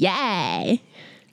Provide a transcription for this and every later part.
耶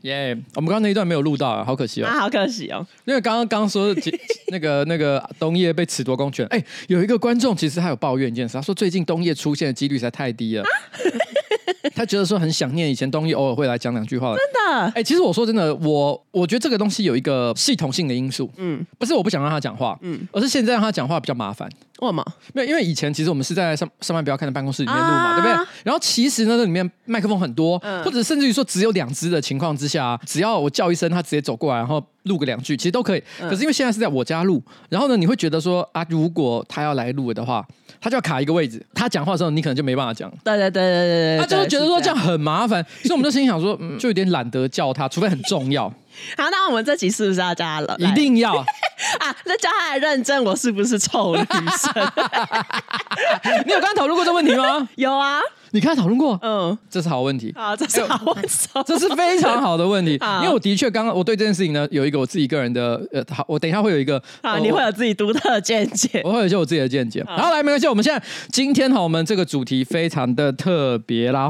耶！我们刚刚那一段没有录到，好可惜哦。啊，好可惜哦。因为刚刚刚说 那个那个冬叶被褫夺公权，哎，有一个观众其实他有抱怨一件事，他说最近冬叶出现的几率实在太低了。啊 他觉得说很想念以前东西偶尔会来讲两句话。真的？哎、欸，其实我说真的，我我觉得这个东西有一个系统性的因素。嗯，不是我不想让他讲话，嗯，而是现在让他讲话比较麻烦。为什么？没有，因为以前其实我们是在上上班不要看的办公室里面录嘛，啊、对不对？然后其实呢，这里面麦克风很多，嗯、或者甚至于说只有两只的情况之下，只要我叫一声，他直接走过来，然后录个两句，其实都可以。嗯、可是因为现在是在我家录，然后呢，你会觉得说啊，如果他要来录的话。他就要卡一个位置，他讲话的时候你可能就没办法讲。对对对对对对，他就是觉得说这样很麻烦，所以我们就心想说，嗯，就有点懒得叫他，除非很重要。好，那我们这集是不是要叫他了？一定要啊！那叫他来认证我是不是臭女生？你有跟他讨论过这个问题吗？有啊。你跟他讨论过？嗯，这是好问题。好，这是好问题，这是非常好的问题。因为我的确刚刚我对这件事情呢有一个我自己个人的呃，好，我等一下会有一个啊，你会有自己独特的见解，我 会有一些我自己的见解。好，来，没关系，我们现在今天哈，我们这个主题非常的特别，然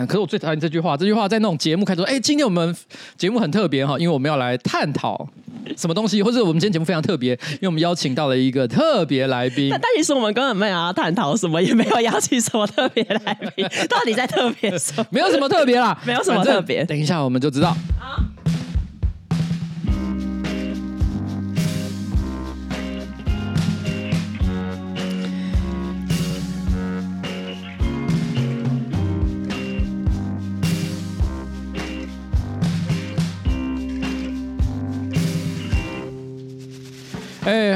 后。可是我最讨厌这句话，这句话在那种节目开头，哎，今天我们节目很特别哈，因为我们要来探讨什么东西，或者我们今天节目非常特别，因为我们邀请到了一个特别来宾。但其实我们根本没有要探讨什么，也没有邀请什么特别来宾，到底在特别什么？没有什么特别啦，没有什么特别。等一下我们就知道。哎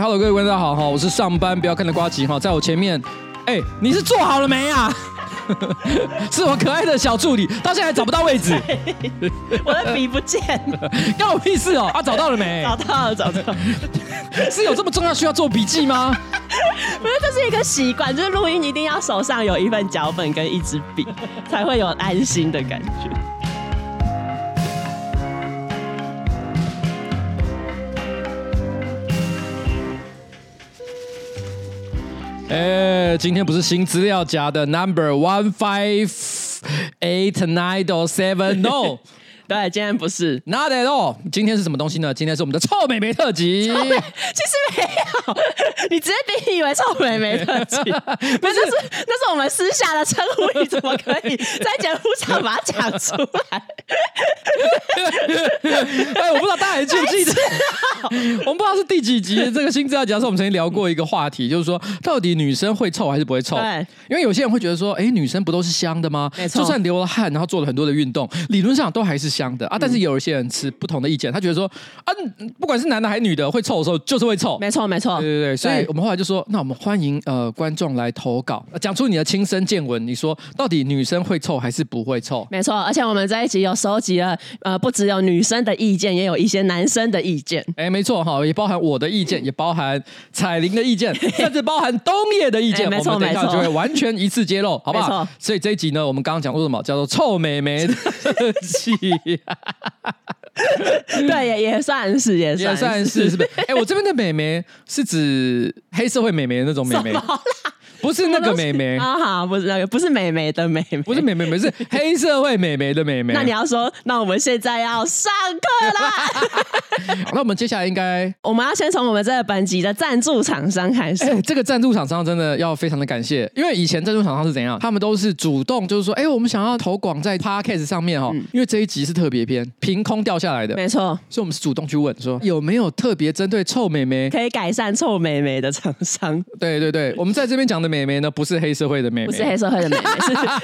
哈喽，各位观众大家好哈，我是上班不要看的瓜吉哈，在我前面，哎，你是坐好了没啊？是我可爱的小助理，到现在还找不到位置，我的笔不见了，关我屁事哦！啊，找到了没？找到了，找到了，是有这么重要需要做笔记吗？不是，这是一个习惯，就是录音一定要手上有一份脚本跟一支笔，才会有安心的感觉。哎，今天不是新资料夹的 number one five eight nine or seven no。对，今天不是，Not at all。今天是什么东西呢？今天是我们的臭美眉特辑。其实没有，你直接定义为臭美眉特辑，不是，是那是我们私下的称呼，你怎么可以 在节目上把它讲出来？哎，我不知道大家还记不记得，我们不知道是第几集这个新资料夹，是我们曾经聊过一个话题，就是说到底女生会臭还是不会臭？对，因为有些人会觉得说，哎，女生不都是香的吗？没错，就算流了汗，然后做了很多的运动，理论上都还是。香的啊，但是有一些人持不同的意见，他觉得说啊，不管是男的还是女的，会臭的时候就是会臭，没错没错，对对对，所以我们后来就说，那我们欢迎呃观众来投稿，讲出你的亲身见闻，你说到底女生会臭还是不会臭？没错，而且我们这一集有收集了呃，不只有女生的意见，也有一些男生的意见，哎，没错哈，也包含我的意见，也包含彩玲的意见，甚至包含东野的意见，没错，我们等一下就会完全一次揭露，好不好？所以这一集呢，我们刚刚讲过什么？叫做臭美眉的 气。对，也也算是，也算是，也算是，是不是？哎，我这边的美眉是指黑社会美眉的那种美眉。不是那个美眉啊，好，不是那个，不是美眉的美眉，不是美眉，不是 黑社会美眉的美眉。那你要说，那我们现在要上课啦。那我们接下来应该，我们要先从我们这个本集的赞助厂商开始。哎，这个赞助厂商真的要非常的感谢，因为以前赞助厂商是怎样？他们都是主动，就是说，哎，我们想要投广在 Podcast 上面哈，因为这一集是特别篇，凭空掉下来的，没错。所以我们是主动去问说，有没有特别针对臭美眉可以改善臭美眉的厂商？对对对，我们在这边讲的。美眉呢？不是黑社会的妹妹，不是黑社会的妹妹，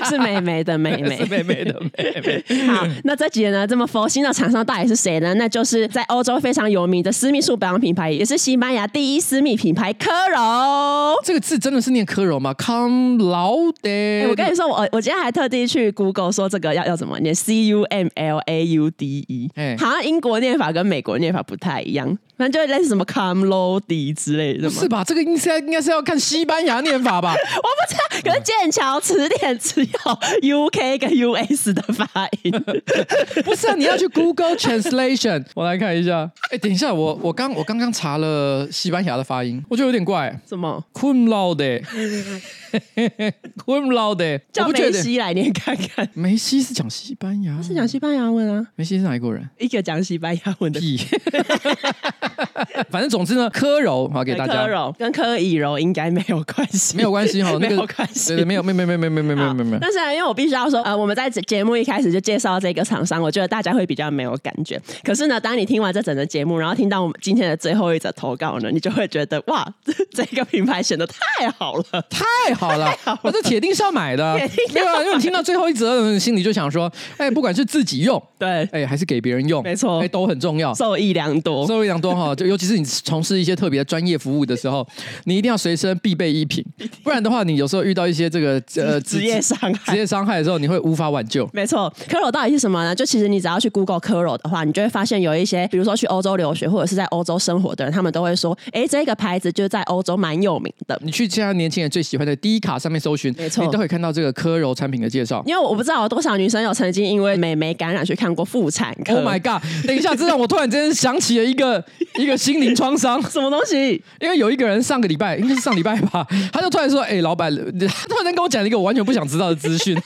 是 是美眉的妹妹，是美眉的妹妹。好，那这集呢？这么佛心的厂商到底是谁呢？那就是在欧洲非常有名的私密处保养品牌，也是西班牙第一私密品牌科柔。这个字真的是念科柔吗？Cum laude。我跟你说，我我今天还特地去 Google 说这个要要怎么念，C U M L A U D E。哎，好像英国念法跟美国念法不太一样，反正就类似什么 Cum laude 之类的。是吧？这个应该应该是要看西班牙念法。法吧？我不知道，可是剑桥词典只有 UK 跟 US 的发音。不是啊，你要去 Google Translation。我来看一下。哎，等一下，我我刚我刚刚查了西班牙的发音，我觉得有点怪。什么？Cum laude。Cum laude。叫梅西来念看看。梅西是讲西班牙，是讲西班牙文啊。梅西是哪一国人？一个讲西班牙文的。反正总之呢，柯柔好给大家。柯柔跟柯以柔应该没有关系，没有关系哈，没有关系，对对，没有，没有没没没没没没没有。但是因为我必须要说，呃，我们在节目一开始就介绍这个厂商，我觉得大家会比较没有感觉。可是呢，当你听完这整个节目，然后听到我们今天的最后一则投稿呢，你就会觉得哇，这个品牌选的太好了，太好 了，我这铁定是要买。的，对啊，因为你听到最后一则，心里就想说，哎，不管是自己用，对，哎，还是给别人用，没错，哎，都很重要，受益良多，受益良多哈。就尤其是你从事一些特别专业服务的时候，你一定要随身必备一品，不然的话，你有时候遇到一些这个呃职业伤害、职业伤害的时候，你会无法挽救。没错，科柔到底是什么呢？就其实你只要去 Google 科柔的话，你就会发现有一些，比如说去欧洲留学或者是在欧洲生活的人，他们都会说，哎，这个牌子就在欧洲蛮有名的。你去现在年轻人最喜欢的 D 卡上面搜寻，没错，你都可以看到这个科柔产品的介绍。因为我不知道有多少女生有曾经因为美眉感染去看过妇产科。Oh my god！等一下，这让我突然之间想起了一个 一个心灵创伤，什么东西？因为有一个人上个礼拜应该是上礼拜吧，他就突然说：“哎、欸，老板，他突然间跟我讲了一个我完全不想知道的资讯。”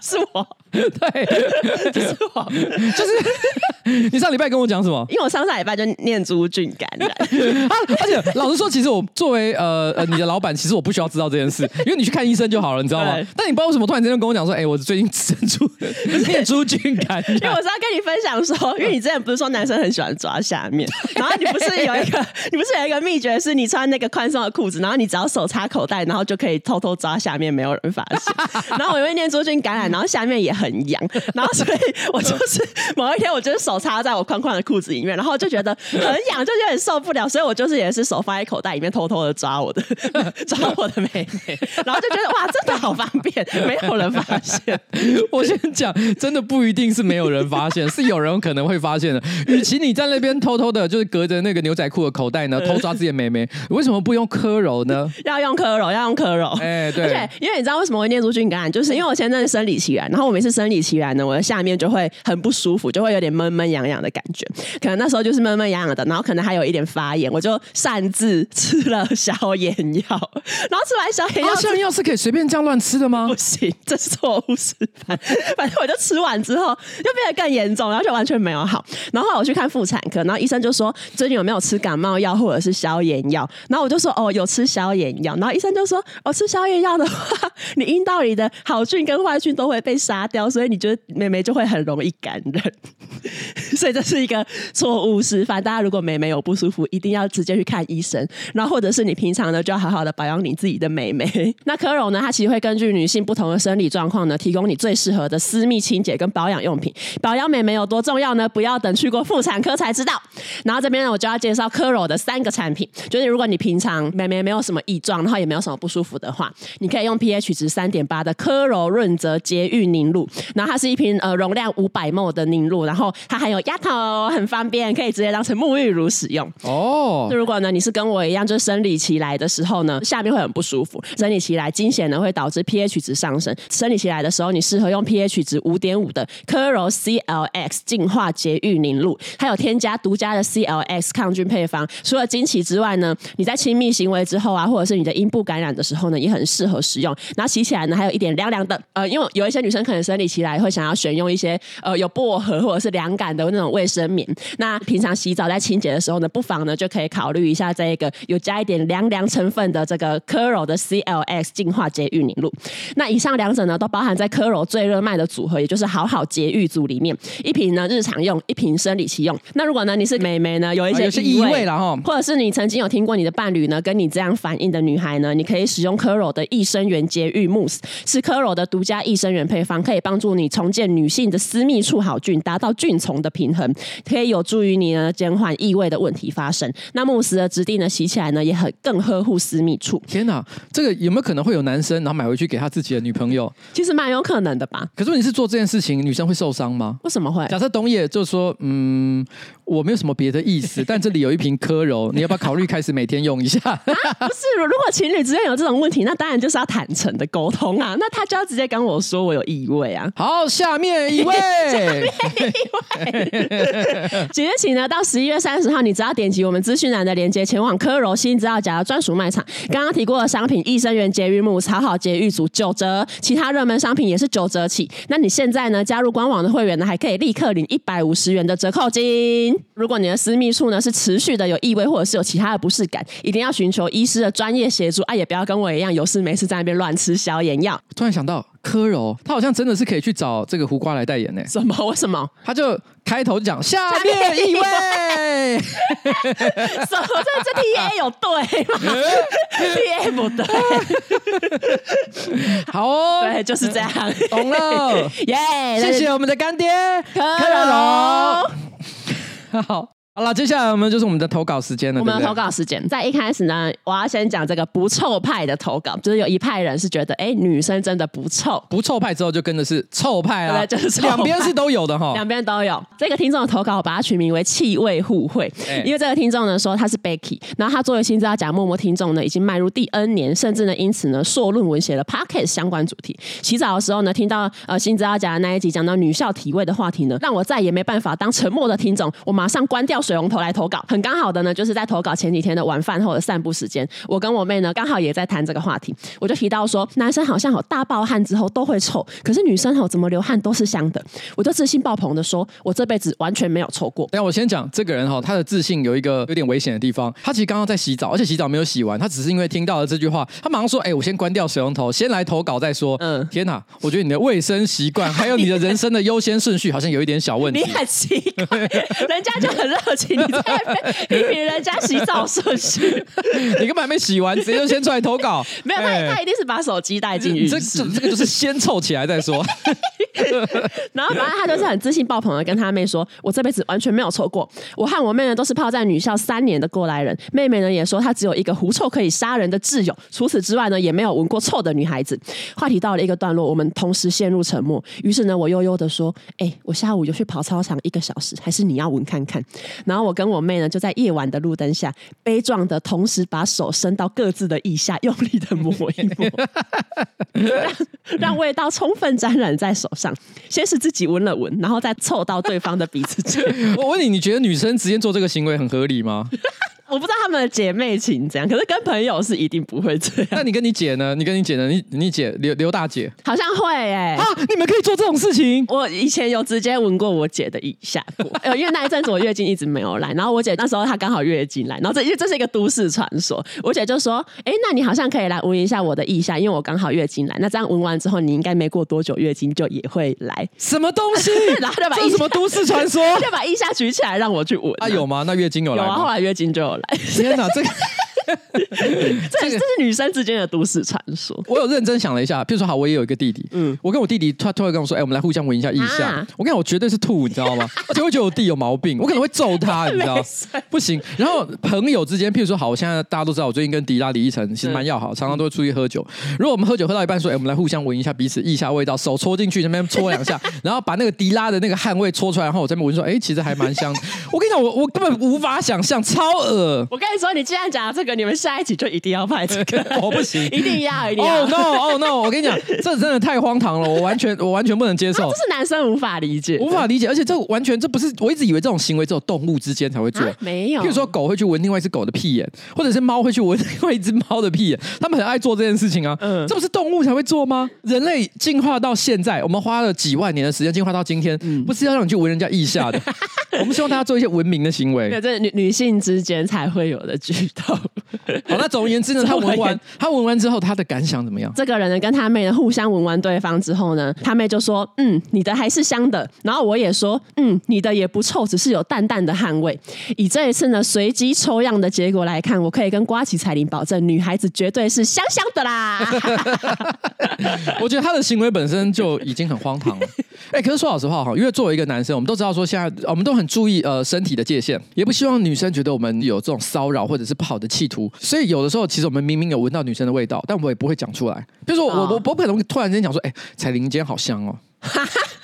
是我，对，就是我，就是你上礼拜跟我讲什么？因为我上上礼拜就念珠菌感染啊，而且老实说，其实我作为呃呃你的老板，其实我不需要知道这件事，因为你去看医生就好了，你知道吗？但你不知道为什么突然之间跟我讲说：“哎、欸，我最近 生出念珠菌感染。”因为我是要跟你分享说，因为你之前不是说男生很喜欢抓下面，然后你不是有一个，你不是有一个秘诀，是你穿那个宽松的裤子，然后你只要手插口袋，然后就可以偷偷抓下面，没有人发现。然后我因为念珠菌感染，然后下面也很痒，然后所以我就是 某一天，我就是手插在我宽宽的裤子里面，然后就觉得很痒，就有点受不了，所以我就是也是手放在口袋里面，偷偷的抓我的抓我的妹妹，然后就觉得哇，真的好方便，没有人发现。我先讲，真的不一定是没有人发现，是有人可能会发现的。与其你在那边偷偷的，就是隔着那个牛仔裤的口袋呢，偷抓自己的妹妹，为什么不用科柔呢？要用科柔，要用科柔。哎，对，而且因为你知道为什么会念珠菌感染，就是因为我现在是生理期来，然后我每次生理期来呢，我的下面就会很不舒服，就会有点闷闷痒痒的感觉。可能那时候就是闷闷痒痒的，然后可能还有一点发炎，我就擅自吃了消炎药。然后吃完药，是可以随便这样乱吃的吗？不行，这是错误示范。反 正我就吃完之后，就变得更严重，然后就完全没有好。然后我去看妇产科，然后医生就说最近有没有吃感冒药或者是消炎药？然后我就说哦，有吃消炎药。然后医生就说哦，吃消炎药的话，你阴道里的好菌跟坏菌都会被杀掉，所以你觉得妹妹就会很容易感染。所以这是一个错误示范。大家如果妹妹有不舒服，一定要直接去看医生。然后或者是你平常呢，就要好好的保养你自己的妹妹。那科柔呢，它其实会根据女性不同的生理状况呢，提供你最适合的私密清洁跟保养用品。保养妹妹有多重要呢？不要等去过妇产科才知道。然后这边呢，我就要介绍科柔的三个产品。就是如果你平常妹妹没有什么异状，然后也没有什么不舒服的话，你可以用 pH 值三点八的科柔润泽洁玉凝露。然后它是一瓶呃容量五百 ml 的凝露，然后它还有压头，很方便，可以直接当成沐浴乳使用。哦。那如果呢，你是跟我一样，就是生理期来的时候呢，下面会很不舒服，生理期来经血呢会导致 pH 值上升。生理期来的时候，你适合用 pH 值五点五的科柔 CLX 净化洁浴凝露，还有添加独家的 CLX 抗菌配方。除了经期之外呢，你在亲密行为之后啊，或者是你的阴部感染的时候呢，也很适合使用。然后洗起来呢，还有一点凉凉的。呃，因为有一些女生可能生理期来会想要选用一些呃有薄荷或者是凉感的那种卫生棉。那平常洗澡在清洁的时候呢，不妨呢就可以考虑一下这个有加一点凉凉成分的这个科柔的 CLX 净化洁玉凝露。那以上两者呢，都包含在科柔最热卖的组合，也就是好好洁玉组里面。一瓶呢日常用，一瓶生理期用。那如果呢你是美眉呢，有一些异味了哈，或者是你曾经有听过你的伴侣呢跟你这样反应的女孩呢，你可以使用科柔的益生元洁玉慕斯，是科柔的独家益生元配方，可以帮助你重建女性的私密处好菌，达到菌丛的平衡，可以有助于你呢减缓异味的问题发生。那慕斯的质地呢洗起来呢也很更呵护私密处。天哪，这个有没有可能会有男生然后买回去给他自己的女朋友？其实蛮有可能的吧。可是你是做这件事情，女生会受伤吗？为什么会？假设东野就说，嗯，我没有什么别的意思，但这里有一瓶科柔，你要不要考虑开始每天用一下？啊、不是，如果情情侣之间有这种问题，那当然就是要坦诚的沟通啊。那他就要直接跟我说我有异味啊。好，下面一位，下面一位，即日起呢，到十一月三十号，你只要点击我们资讯栏的链接，前往科柔新资料夹的专属卖场。刚刚提过的商品，益生元、节育木、草好节育组九折，其他热门商品也是九折起。那你现在呢，加入官网的会员呢，还可以立刻领一百五十元的折扣金。如果你的私密处呢是持续的有异味，或者是有其他的不适感，一定要寻求医师的专业协助啊！也不要跟我一样有事没事在那边乱吃消炎药。突然想到柯柔，他好像真的是可以去找这个胡瓜来代言呢。什么？为什么？他就开头讲下面一位，什么？这这 T A 有对吗？T A 不对。好哦，对，就是这样。懂了，耶！谢谢我们的干爹柯柔。好。好了，接下来我们就是我们的投稿时间了。我们的投稿时间在一开始呢，我要先讲这个不臭派的投稿，就是有一派人是觉得，哎、欸，女生真的不臭，不臭派之后就跟的是臭派啊，对，就是两边是都有的哈，两边都有。这个听众的投稿，我把它取名为气味互惠，欸、因为这个听众呢说他是 Becky，然后他作为新知道假默默听众呢，已经迈入第 N 年，甚至呢因此呢硕论文写了 Podcast 相关主题。洗澡的时候呢，听到呃新知道假的那一集讲到女校体味的话题呢，让我再也没办法当沉默的听众，我马上关掉水龙头来投稿。很刚好的呢，就是在投稿前几天的晚饭后的散步时间，我跟我妹呢刚好也在谈这个话题，我就提到说，男生好像好大爆汗之后都会臭，可是女生吼怎么流汗都是香的，我就自信爆棚的说，我这辈子完全没有臭过。但我先讲这个人哈，他的自信有一个有点危险的地方，他其实刚刚在洗澡，而且洗澡没有洗完，他只是因为听到了这句话，他马上说，哎、欸，我先关掉水龙头，先来投稿再说。嗯，天哪，我觉得你的卫生习惯还有你的人生的优先顺序好像有一点小问题。你很奇怪，人家就很你在批评人家洗澡顺序，你根本还没洗完，直接就先出来投稿？没有，他他一定是把手机带进去。这，这这个就是先臭起来再说。然后反正他就是很自信爆棚的跟他妹说：“我这辈子完全没有臭过。我和我妹呢都是泡在女校三年的过来人。妹妹呢也说她只有一个狐臭可以杀人的挚友，除此之外呢也没有闻过臭的女孩子。”话题到了一个段落，我们同时陷入沉默。于是呢，我悠悠的说：“哎、欸，我下午有去跑操场一个小时，还是你要闻看看？”然后我跟我妹呢就在夜晚的路灯下，悲壮的同时把手伸到各自的腋下，用力的抹一抹，让让味道充分沾染在手上。先是自己闻了闻，然后再凑到对方的鼻子前。我问你，你觉得女生直接做这个行为很合理吗？我不知道他们的姐妹情怎样，可是跟朋友是一定不会这样。那你跟你姐呢？你跟你姐呢？你你姐刘刘大姐好像会哎、欸、啊！你们可以做这种事情。我以前有直接闻过我姐的腋下过，因为那一阵子我月经一直没有来，然后我姐那时候她刚好月经来，然后这因为这是一个都市传说，我姐就说：“哎、欸，那你好像可以来闻一下我的腋下，因为我刚好月经来。那这样闻完之后，你应该没过多久月经就也会来。”什么东西？然后就把这是什么都市传说？就把腋下举起来让我去闻。啊，有吗？那月经有来吗？有啊，后来月经就有来。天哪！这个 这这是女生之间的都市传说。我有认真想了一下，譬如说，好，我也有一个弟弟，嗯，我跟我弟弟，他突然跟我说，哎，我们来互相闻一下腋下。啊、我跟你讲，我绝对是吐，你知道吗？而且我觉得我弟有毛病，我可能会揍他，你知道？不行。然后朋友之间，譬如说，好，我现在大家都知道，我最近跟迪拉李依晨其实蛮要好，常常都会出去喝酒。如果我们喝酒喝到一半，说，哎，我们来互相闻一下彼此腋下味道，手戳进去那边戳两下，然后把那个迪拉的那个汗味戳出来，然后我在那边闻说，哎，其实还蛮香。我跟你讲，我我根本无法想象，超恶。我跟你说，你既然讲这个。你们下一集就一定要拍这个，我 不行，一定要，一定要。Oh no, oh no！我跟你讲，这真的太荒唐了，我完全，我完全不能接受。这是男生无法理解，无法理解，而且这完全这不是，我一直以为这种行为只有动物之间才会做，没有。譬如说，狗会去闻另外一只狗的屁眼，或者是猫会去闻另外一只猫的屁眼，他们很爱做这件事情啊。嗯，这不是动物才会做吗？人类进化到现在，我们花了几万年的时间进化到今天，不是要让你去闻人家腋下的。我们希望大家做一些文明的行为，对，这女女性之间才会有的举动。好，那总而言之呢，他闻完，他闻完之后，他的感想怎么样？这个人呢，跟他妹呢互相闻完对方之后呢，他妹就说：“嗯，你的还是香的。”然后我也说：“嗯，你的也不臭，只是有淡淡的汗味。”以这一次呢随机抽样的结果来看，我可以跟瓜奇彩铃保证，女孩子绝对是香香的啦。我觉得他的行为本身就已经很荒唐了。哎、欸，可是说老实话哈，因为作为一个男生，我们都知道说现在我们都很注意呃身体的界限，也不希望女生觉得我们有这种骚扰或者是不好的企图。所以有的时候，其实我们明明有闻到女生的味道，但我也不会讲出来。比如说我我我不可能突然间讲说，哎，彩铃今天好香哦。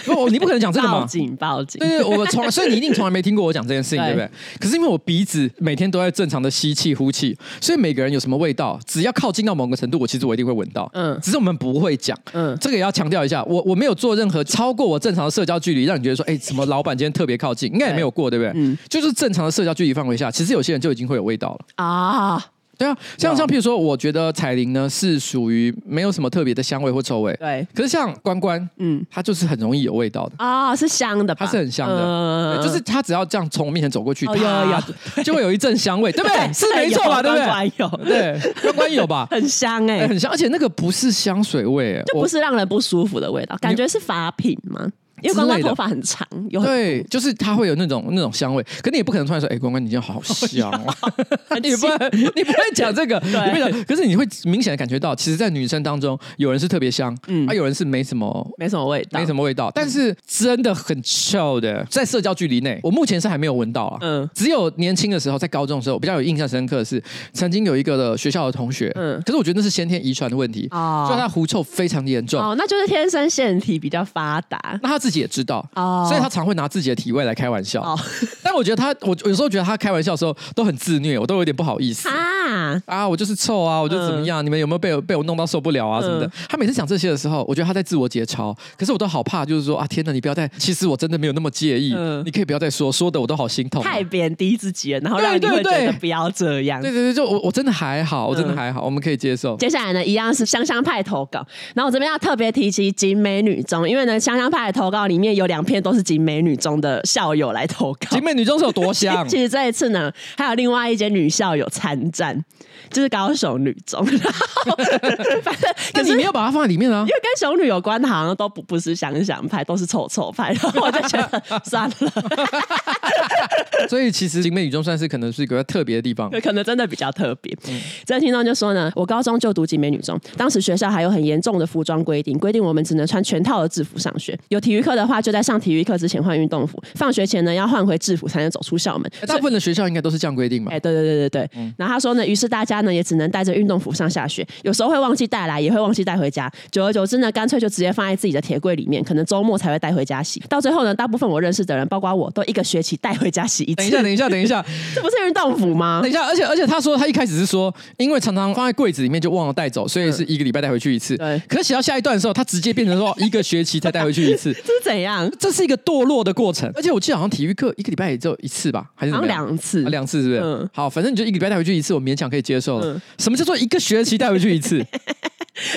不，你不可能讲这个嘛？报警，报警！对对，我从来，所以你一定从来没听过我讲这件事情，对不对？可是因为我鼻子每天都在正常的吸气呼气，所以每个人有什么味道，只要靠近到某个程度，我其实我一定会闻到。嗯，只是我们不会讲。嗯，这个也要强调一下，我我没有做任何超过我正常的社交距离，让你觉得说，哎，什么老板今天特别靠近，应该也没有过，对不对？嗯，就是正常的社交距离范围下，其实有些人就已经会有味道了啊。对啊，像像譬如说，我觉得彩铃呢是属于没有什么特别的香味或臭味。对。可是像关关，嗯，它就是很容易有味道的啊，是香的，它是很香的，就是它只要这样从我面前走过去，它就会有一阵香味，对不对？是没错吧？对不对？关关有，对，关关有吧？很香哎，很香，而且那个不是香水味，就不是让人不舒服的味道，感觉是法品吗？因为关关头发很长，有。对，就是它会有那种那种香味，可你也不可能突然说，哎，关关你今天好香啊！你不会，你不会讲这个，对。可是你会明显的感觉到，其实，在女生当中，有人是特别香，嗯，啊，有人是没什么，没什么味道，没什么味道，但是真的很臭的，在社交距离内，我目前是还没有闻到啊，嗯，只有年轻的时候，在高中的时候，我比较有印象深刻的是，曾经有一个的学校的同学，嗯，可是我觉得那是先天遗传的问题，哦，就他狐臭非常严重，哦，那就是天生腺体比较发达，那他自己也知道，oh. 所以他常会拿自己的体味来开玩笑。Oh. 但我觉得他，我有时候觉得他开玩笑的时候都很自虐，我都有点不好意思啊。Ah. 啊，我就是臭啊，我就怎么样？嗯、你们有没有被我被我弄到受不了啊什么的？嗯、他每次讲这些的时候，我觉得他在自我解嘲。可是我都好怕，就是说啊，天哪，你不要再，其实我真的没有那么介意。嗯、你可以不要再说，说的我都好心痛、啊。太贬低自己了，然后让你会觉得不要这样。对对对，就我我真的还好，我真的还好，嗯、我们可以接受。接下来呢，一样是香香派投稿，然后我这边要特别提及景美女中，因为呢，香香派的投稿里面有两篇都是景。美女中的校友来投稿，景美女中是有多香？其实这一次呢，还有另外一间女校友参战，就是高雄女中。反正可是你没有把它放在里面啊，因为跟雄女有关的，好像都不不是香香派，都是臭臭派。然后我就觉得算了。所以其实景美女中算是可能是一个特别的地方，可能真的比较特别。嗯，这个听众就说呢，我高中就读景美女中，当时学校还有很严重的服装规定，规定我们只能穿全套的制服上学。有体育课的话，就在上体育课之前换运动服，放学前呢要换回制服才能走出校门。大部分的学校应该都是这样规定嘛？哎，对对对对对。嗯、然后他说呢，于是大家呢也只能带着运动服上下学，有时候会忘记带来，也会忘记带回家。久而久之呢，干脆就直接放在自己的铁柜里面，可能周末才会带回家洗。到最后呢，大部分我认识的人，包括我都一个学期带回家洗一次。等一下，等一下，等一下，这不是运动服吗？等一下，而且而且他说他一开始是说，因为常常放在柜子里面就忘了带走，所以是一个礼拜带回去一次。对。可是写到下一段的时候，他直接变成说一个学期才带回去一次，这 是怎样？这是一个堕落的过程，而且我记得好像体育课一个礼拜也只有一次吧，还是两次？两次是不是？嗯。好，反正你就一个礼拜带回去一次，我勉强可以接受了。什么叫做一个学期带回去一次？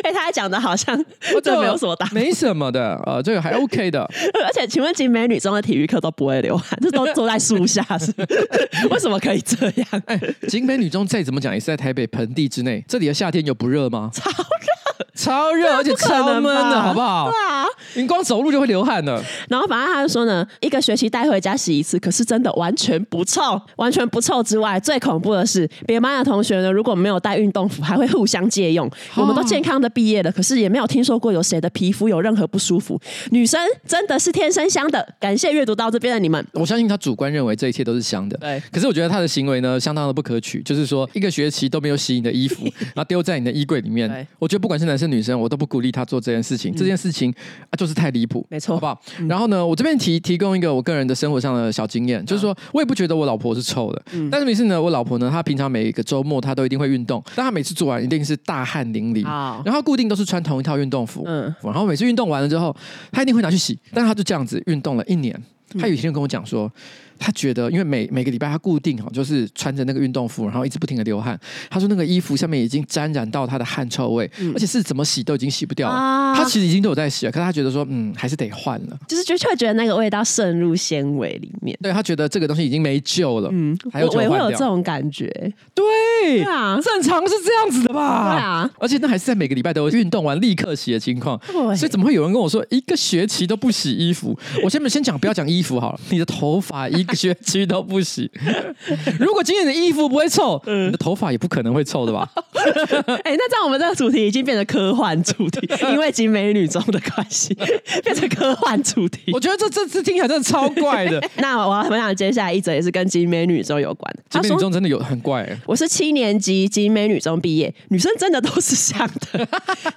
哎，他还讲的好像这没有什么大，没什么的，呃，这个还 OK 的。而且，请问景美女中的体育课都不会流汗，这都坐在树下是？为什么可以这样？哎，景美女中再怎么讲也是在台北盆地之内，这里的夏天有不热吗？超热，超热，而且超闷的，好不好？对啊。你光走路就会流汗的，然后反正他就说呢，一个学期带回家洗一次，可是真的完全不臭，完全不臭之外，最恐怖的是，别班的同学呢，如果没有带运动服，还会互相借用。我们都健康的毕业了，可是也没有听说过有谁的皮肤有任何不舒服。女生真的是天生香的，感谢阅读到这边的你们。我相信他主观认为这一切都是香的，对。可是我觉得他的行为呢，相当的不可取，就是说一个学期都没有洗你的衣服，然后丢在你的衣柜里面。我觉得不管是男生女生，我都不鼓励她做这件事情。嗯、这件事情啊，就是太离谱。没错，好不好？嗯、然后呢，我这边提提供一个我个人的生活上的小经验，嗯、就是说我也不觉得我老婆是臭的，嗯、但是每次呢，我老婆呢，她平常每一个周末她都一定会运动，但她每次做完一定是大汗淋漓，好然后固定都是穿同一套运动服，嗯，然后每次运动完了之后，她一定会拿去洗，但是她就这样子运动了一年，她有一天跟我讲说。他觉得，因为每每个礼拜他固定哈，就是穿着那个运动服，然后一直不停的流汗。他说那个衣服下面已经沾染到他的汗臭味，嗯、而且是怎么洗都已经洗不掉了。啊、他其实已经都有在洗了，可是他觉得说，嗯，还是得换了。就是就会觉得那个味道渗入纤维里面。对，他觉得这个东西已经没救了。嗯，还有我也会有这种感觉。对，对啊，正常是这样子的吧？对啊，而且那还是在每个礼拜都有运动完立刻洗的情况。所以怎么会有人跟我说一个学期都不洗衣服？我先先讲，不要讲衣衣服好了，你的头发一个学区都不洗。如果今天的衣服不会臭，嗯、你的头发也不可能会臭的吧？哎、欸，那这样我们这个主题已经变成科幻主题，因为集美女中的关系变成科幻主题。我觉得这这次听起来真的超怪的。那我要分享接下来一则也是跟集美女中有关的。景美女中真的有很怪、欸。我是七年级集美女中毕业，女生真的都是像的。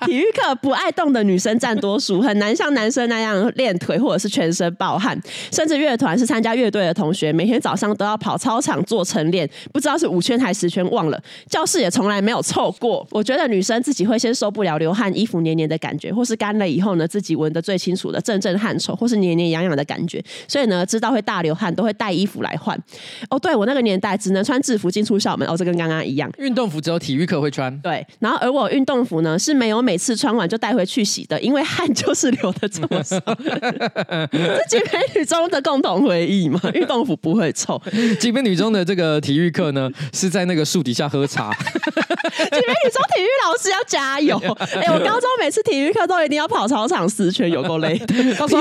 体育课不爱动的女生占多数，很难像男生那样练腿或者是全身暴汗。甚至乐团是参加乐队的同学，每天早上都要跑操场做晨练，不知道是五圈还是十圈，忘了。教室也从来没有臭过。我觉得女生自己会先受不了流汗、衣服黏黏的感觉，或是干了以后呢，自己闻得最清楚的阵阵汗臭，或是黏黏痒痒的感觉。所以呢，知道会大流汗，都会带衣服来换。哦，对，我那个年代只能穿制服进出校门。哦，这跟刚刚一样。运动服只有体育课会穿。对，然后而我运动服呢是没有每次穿完就带回去洗的，因为汗就是流的这么少。这景美女中的共同回忆嘛，运动服不会臭。景美女中的这个体育课呢，是在那个树底下喝茶。景美女中体育老师要加油。哎、欸，我高中每次体育课都一定要跑操场十圈，有够累。他说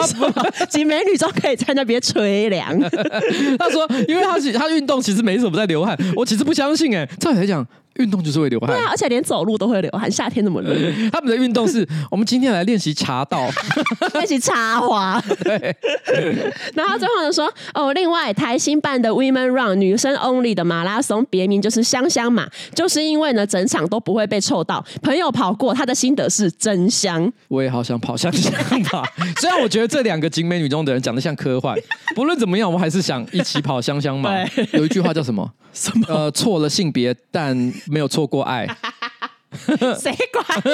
景美女中可以在那边吹凉。他说，因为他他运动其实没什么在流汗。我其实不相信、欸，哎，照理来讲。运动就是会流汗，对啊，而且连走路都会流汗。夏天那么热，他们的运动是我们今天来练习茶道，练习插花。对，然后最后呢说哦，另外台新办的 Women Run 女生 Only 的马拉松别名就是香香马，就是因为呢整场都不会被臭到。朋友跑过，他的心得是真香。我也好想跑香香马，虽然我觉得这两个景美女中的人讲得像科幻，不论怎么样，我还是想一起跑香香马。有一句话叫什么？什么？呃，错了性别，但没有错过爱。谁管你？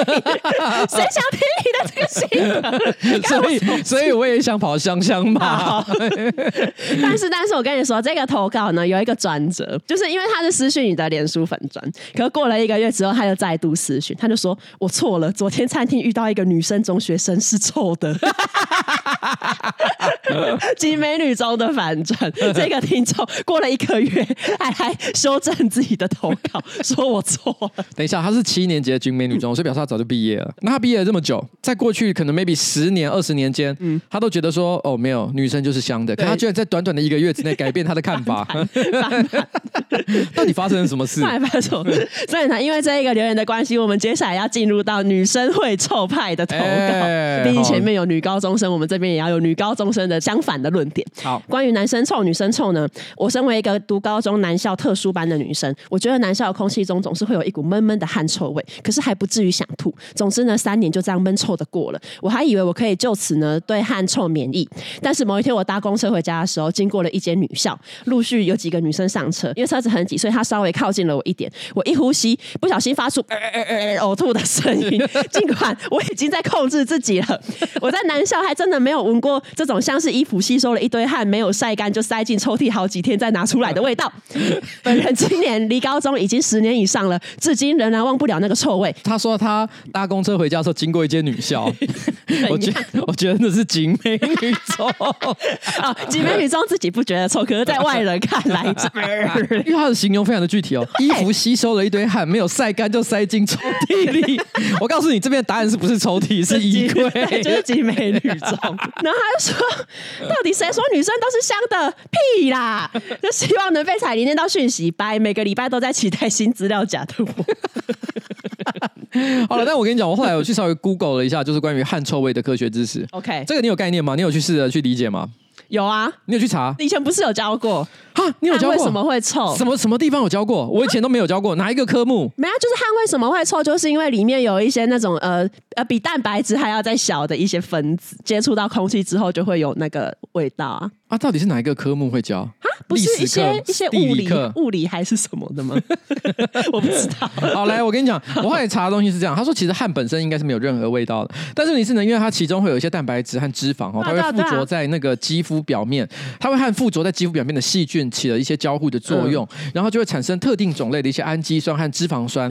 谁想听你的这个心？所以，所以我也想跑香香嘛。但是，但是我跟你说，这个投稿呢有一个转折，就是因为他是私讯你的脸书粉砖，可是过了一个月之后，他又再度私讯，他就说：“我错了，昨天餐厅遇到一个女生中学生是臭的。”集美女中的反转，这个听众过了一个月还还修正自己的投稿，说我错了。等一下，他是七年级的军美女中，所以表示她早就毕业了。那她毕业了这么久，在过去可能 maybe 十年、二十年间，嗯，他都觉得说哦，没有女生就是香的。可她居然在短短的一个月之内改变她的看法，到底发生了什么事？发生什么事？所以呢，因为这一个留言的关系，我们接下来要进入到女生会臭派的投稿。毕竟、欸、前面有女高中生，我们这边也要有女高中生的相反的论点。好，关于男生臭、女生臭呢？我身为一个读高中男校特殊班的女生，我觉得男校的空气中总是会有一股闷闷的汗臭味。可是还不至于想吐。总之呢，三年就这样闷臭的过了。我还以为我可以就此呢对汗臭免疫。但是某一天我搭公车回家的时候，经过了一间女校，陆续有几个女生上车，因为车子很挤，所以她稍微靠近了我一点。我一呼吸，不小心发出呃呃呃呕吐的声音。尽管我已经在控制自己了，我在男校还真的没有闻过这种像是衣服吸收了一堆汗，没有晒干就塞进抽屉好几天再拿出来的味道。本人今年离高中已经十年以上了，至今仍然忘不了那个臭味。他说他搭公车回家的时候经过一间女校，我觉得 我觉得那是景美女中啊，景美女中自己不觉得臭，可是在外人看来，因为他的形容非常的具体哦，衣服吸收了一堆汗，没有晒干就塞进抽屉里。我告诉你，这边的答案是不是抽屉？是衣柜，就是景美女中。然后他就说，到底谁说女生都是香的？屁啦！就希望能被彩铃念到讯息，拜，每个礼拜都在期待新资料夹的我。好了，但我跟你讲，我后来我去稍微 Google 了一下，就是关于汗臭味的科学知识。OK，这个你有概念吗？你有去试着去理解吗？有啊，你有去查？你以前不是有教过？哈，你有教过？为什么会臭？什么什么地方有教过？我以前都没有教过，哪一个科目？没有，就是汗为什么会臭，就是因为里面有一些那种呃呃比蛋白质还要再小的一些分子，接触到空气之后就会有那个味道啊。啊，到底是哪一个科目会教？啊，不是一些一些物理课、物理还是什么的吗？我不知道。好，来，我跟你讲，我后来查的东西是这样，他说其实汗本身应该是没有任何味道的，但是你是呢，因为它其中会有一些蛋白质和脂肪哦，它会附着在那个肌肤表面，它会和附着在肌肤表面的细菌起了一些交互的作用，嗯、然后就会产生特定种类的一些氨基酸和脂肪酸，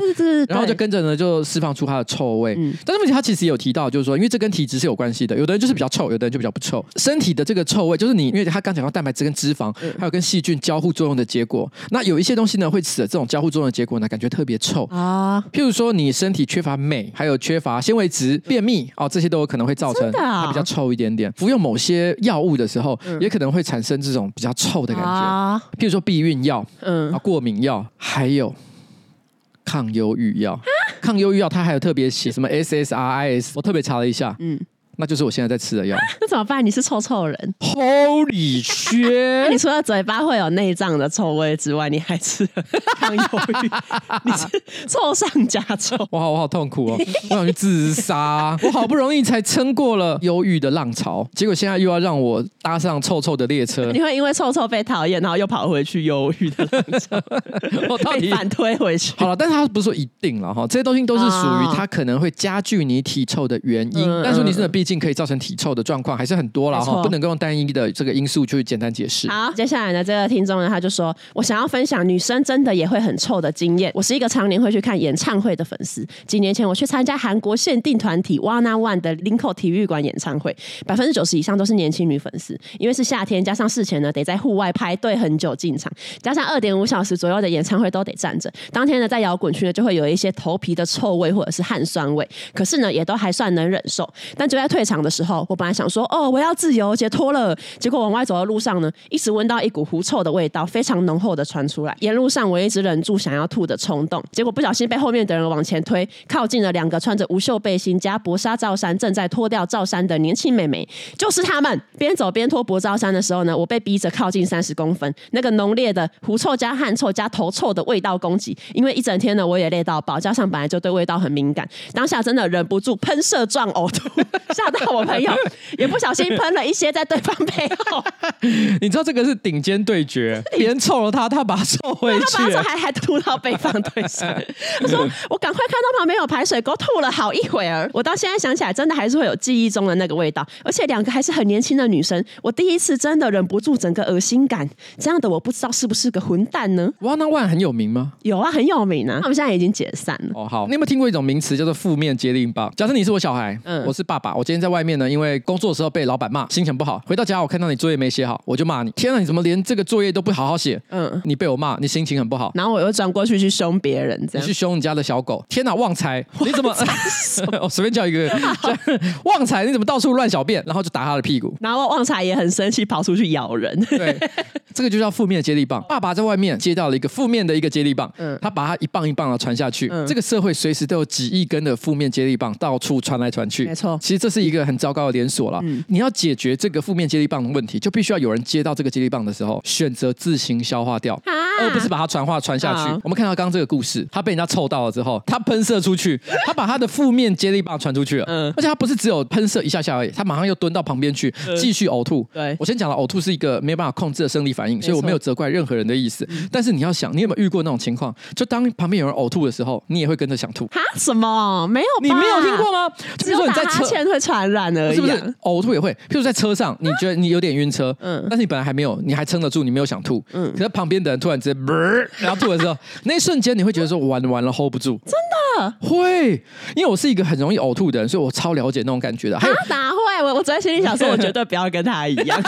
然后就跟着呢就释放出它的臭味。嗯、但是问题他其实也有提到，就是说，因为这跟体质是有关系的，有的人就是比较臭，有的人就比较不臭。身体的这个臭味，就是你因为他刚讲到蛋白质跟脂肪，还有跟细细菌交互作用的结果。那有一些东西呢，会使得这种交互作用的结果呢，感觉特别臭啊。譬如说，你身体缺乏镁，还有缺乏纤维质、便秘哦，这些都有可能会造成它比较臭一点点。服用某些药物的时候，也可能会产生这种比较臭的感觉。譬如说避孕药，嗯，啊，过敏药，还有抗忧郁药。抗忧郁药它还有特别写什么 SSRIs，我特别查了一下，嗯。那就是我现在在吃的药。那怎么办？你是臭臭人，Holy 你除了嘴巴会有内脏的臭味之外，你还吃抗忧郁？你是 臭上加臭。我好，我好痛苦哦！我想去自杀。我好不容易才撑过了忧郁的浪潮，结果现在又要让我搭上臭臭的列车。你会因为臭臭被讨厌，然后又跑回去忧郁的浪潮，我到底反推回去。好了，但是他不是说一定了哈，这些东西都是属于它可能会加剧你体臭的原因。嗯、但是你真的必。可以造成体臭的状况还是很多了哈，不能够用单一的这个因素去简单解释。好，接下来呢，这个听众呢，他就说，我想要分享女生真的也会很臭的经验。我是一个常年会去看演唱会的粉丝。几年前我去参加韩国限定团体 Wanna One 的林口体育馆演唱会，百分之九十以上都是年轻女粉丝。因为是夏天，加上事前呢得在户外排队很久进场，加上二点五小时左右的演唱会都得站着。当天呢，在摇滚区呢就会有一些头皮的臭味或者是汗酸味，可是呢也都还算能忍受。但就在退退场的时候，我本来想说，哦，我要自由解脱了。结果往外走的路上呢，一直闻到一股狐臭的味道，非常浓厚的传出来。沿路上我一直忍住想要吐的冲动，结果不小心被后面的人往前推，靠近了两个穿着无袖背心加薄纱罩衫，正在脱掉罩衫的年轻美眉，就是他们。边走边脱薄罩衫的时候呢，我被逼着靠近三十公分，那个浓烈的狐臭加汗臭加头臭的味道攻击。因为一整天呢，我也累到爆，加上本来就对味道很敏感，当下真的忍不住喷射状呕吐，吓 到我。朋友 也不小心喷了一些在对方背后，你知道这个是顶尖对决，别人臭了他，他把他臭回去，他把还还吐到对方对上。他说：“我赶快看到旁边有排水沟，吐了好一会儿。我到现在想起来，真的还是会有记忆中的那个味道，而且两个还是很年轻的女生。我第一次真的忍不住整个恶心感，这样的我不知道是不是个混蛋呢？Wanna One 很有名吗？有啊，很有名啊。他们现在已经解散了。哦，好，你有没有听过一种名词叫做负面接力棒？假设你是我小孩，嗯，我是爸爸，我今天在外面。呢，因为工作的时候被老板骂，心情不好。回到家，我看到你作业没写好，我就骂你。天哪，你怎么连这个作业都不好好写？嗯，你被我骂，你心情很不好。然后我又转过去去凶别人，这样。你去凶你家的小狗。天哪，旺财，你怎么？我随便叫一个 旺财，你怎么到处乱小便？然后就打他的屁股。然后旺财也很生气，跑出去咬人。对，这个就叫负面的接力棒。爸爸在外面接到了一个负面的一个接力棒，嗯，他把它一棒一棒的传下去。嗯，这个社会随时都有几亿根的负面接力棒到处传来传去。没错，其实这是一个很糟糕的连锁了。嗯，你要解决这个负面接力棒的问题，就必须要有人接到这个接力棒的时候，选择自行消化掉，啊、而不是把它传话传下去。啊、我们看到刚刚这个故事，他被人家臭到了之后，他喷射出去，他把他的负面接力棒传出去了。嗯，而且他不是只有喷射一下下而已，他马上又蹲到旁边去继续呕吐。对，我先讲了，呕吐是一个没有办法控制的生理反应，所以我没有责怪任何人的意思。嗯、但是你要想，你有没有遇过那种情况？就当旁边有人呕吐的时候，你也会跟着想吐。哈？什么？没有？你没有听过吗？就是说你在车前会传染而已，是不是？呕吐也会。譬如在车上，你觉得你有点晕车，嗯，但是你本来还没有，你还撑得住，你没有想吐，嗯，可是旁边的人突然直接，然后吐的时候，那一瞬间你会觉得说完了完了 hold 不住，真的会，因为我是一个很容易呕吐的人，所以我超了解那种感觉的。还有哪会？我我昨天心里想说，我绝对不要跟他一样。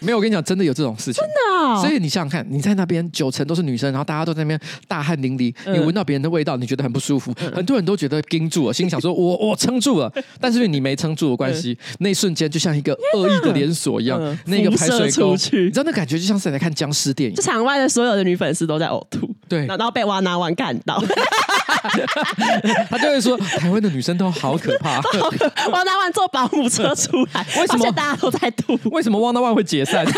没有，我跟你讲，真的有这种事情，真的。所以你想想看，你在那边九成都是女生，然后大家都在那边大汗淋漓，你闻到别人的味道，你觉得很不舒服，很多人都觉得盯住了，心想说我我撑住了，但是你没撑住的关系。那一瞬间就像一个恶意的连锁一样，嗯、那个排水沟，你知道那感觉就像是在看僵尸电影。就场外的所有的女粉丝都在呕吐，对，然后被 Wanna One 看到，他就会说台湾的女生都好可怕。Wanna One 坐保姆车出来，为什么大家都在吐？为什么 Wanna One 会解散？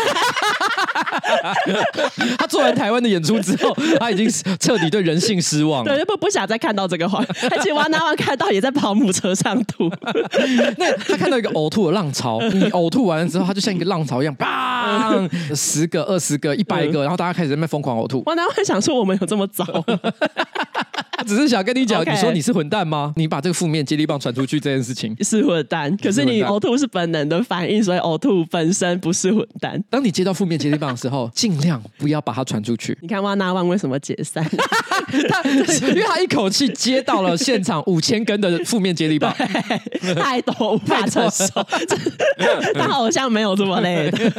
他做完台湾的演出之后，他已经彻底对人性失望了，对，不不想再看到这个画。而且 Wanna One 看到也在保姆车上吐。那他看到一个呕吐的浪潮，你呕吐完了之后，他就像一个浪潮一样，砰，十个、二十个、一百个，然后大家开始在那边疯狂呕吐。Wanna One 想说我们有这么糟？他只是想跟你讲.你说你是混蛋吗？你把这个负面接力棒传出去这件事情是混蛋，可是你呕吐是本能的反应，所以呕吐本身不是混蛋。当你接到负面接力棒的时候，尽量不要把它传出去。你看哇那万为什么解散？他因为他一口气接到了现场五千根的负面接力棒，太多无法承受。他好像没有这么累的。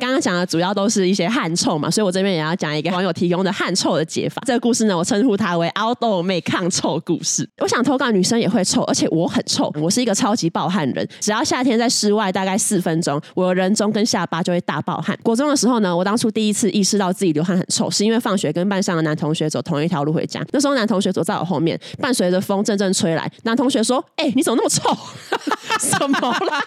刚刚讲的主要都是一些汗臭嘛，所以我这边也要讲一个网友提供的汗臭的解法。这个故事呢，我称呼他为“凹豆妹抗臭故事”。我想投稿女生也会臭，而且我很臭，我是一个超级暴汗人。只要夏天在室外大概四分钟，我人中跟下巴就会大暴汗。国中的时候呢，我当初第一次意识到自己流汗很臭，是因为放学跟班上的男同学走同一条路回家。那时候男同学走在我后面，伴随着风阵阵吹来，男同学说：“哎、你怎么那么臭？” 什么啦？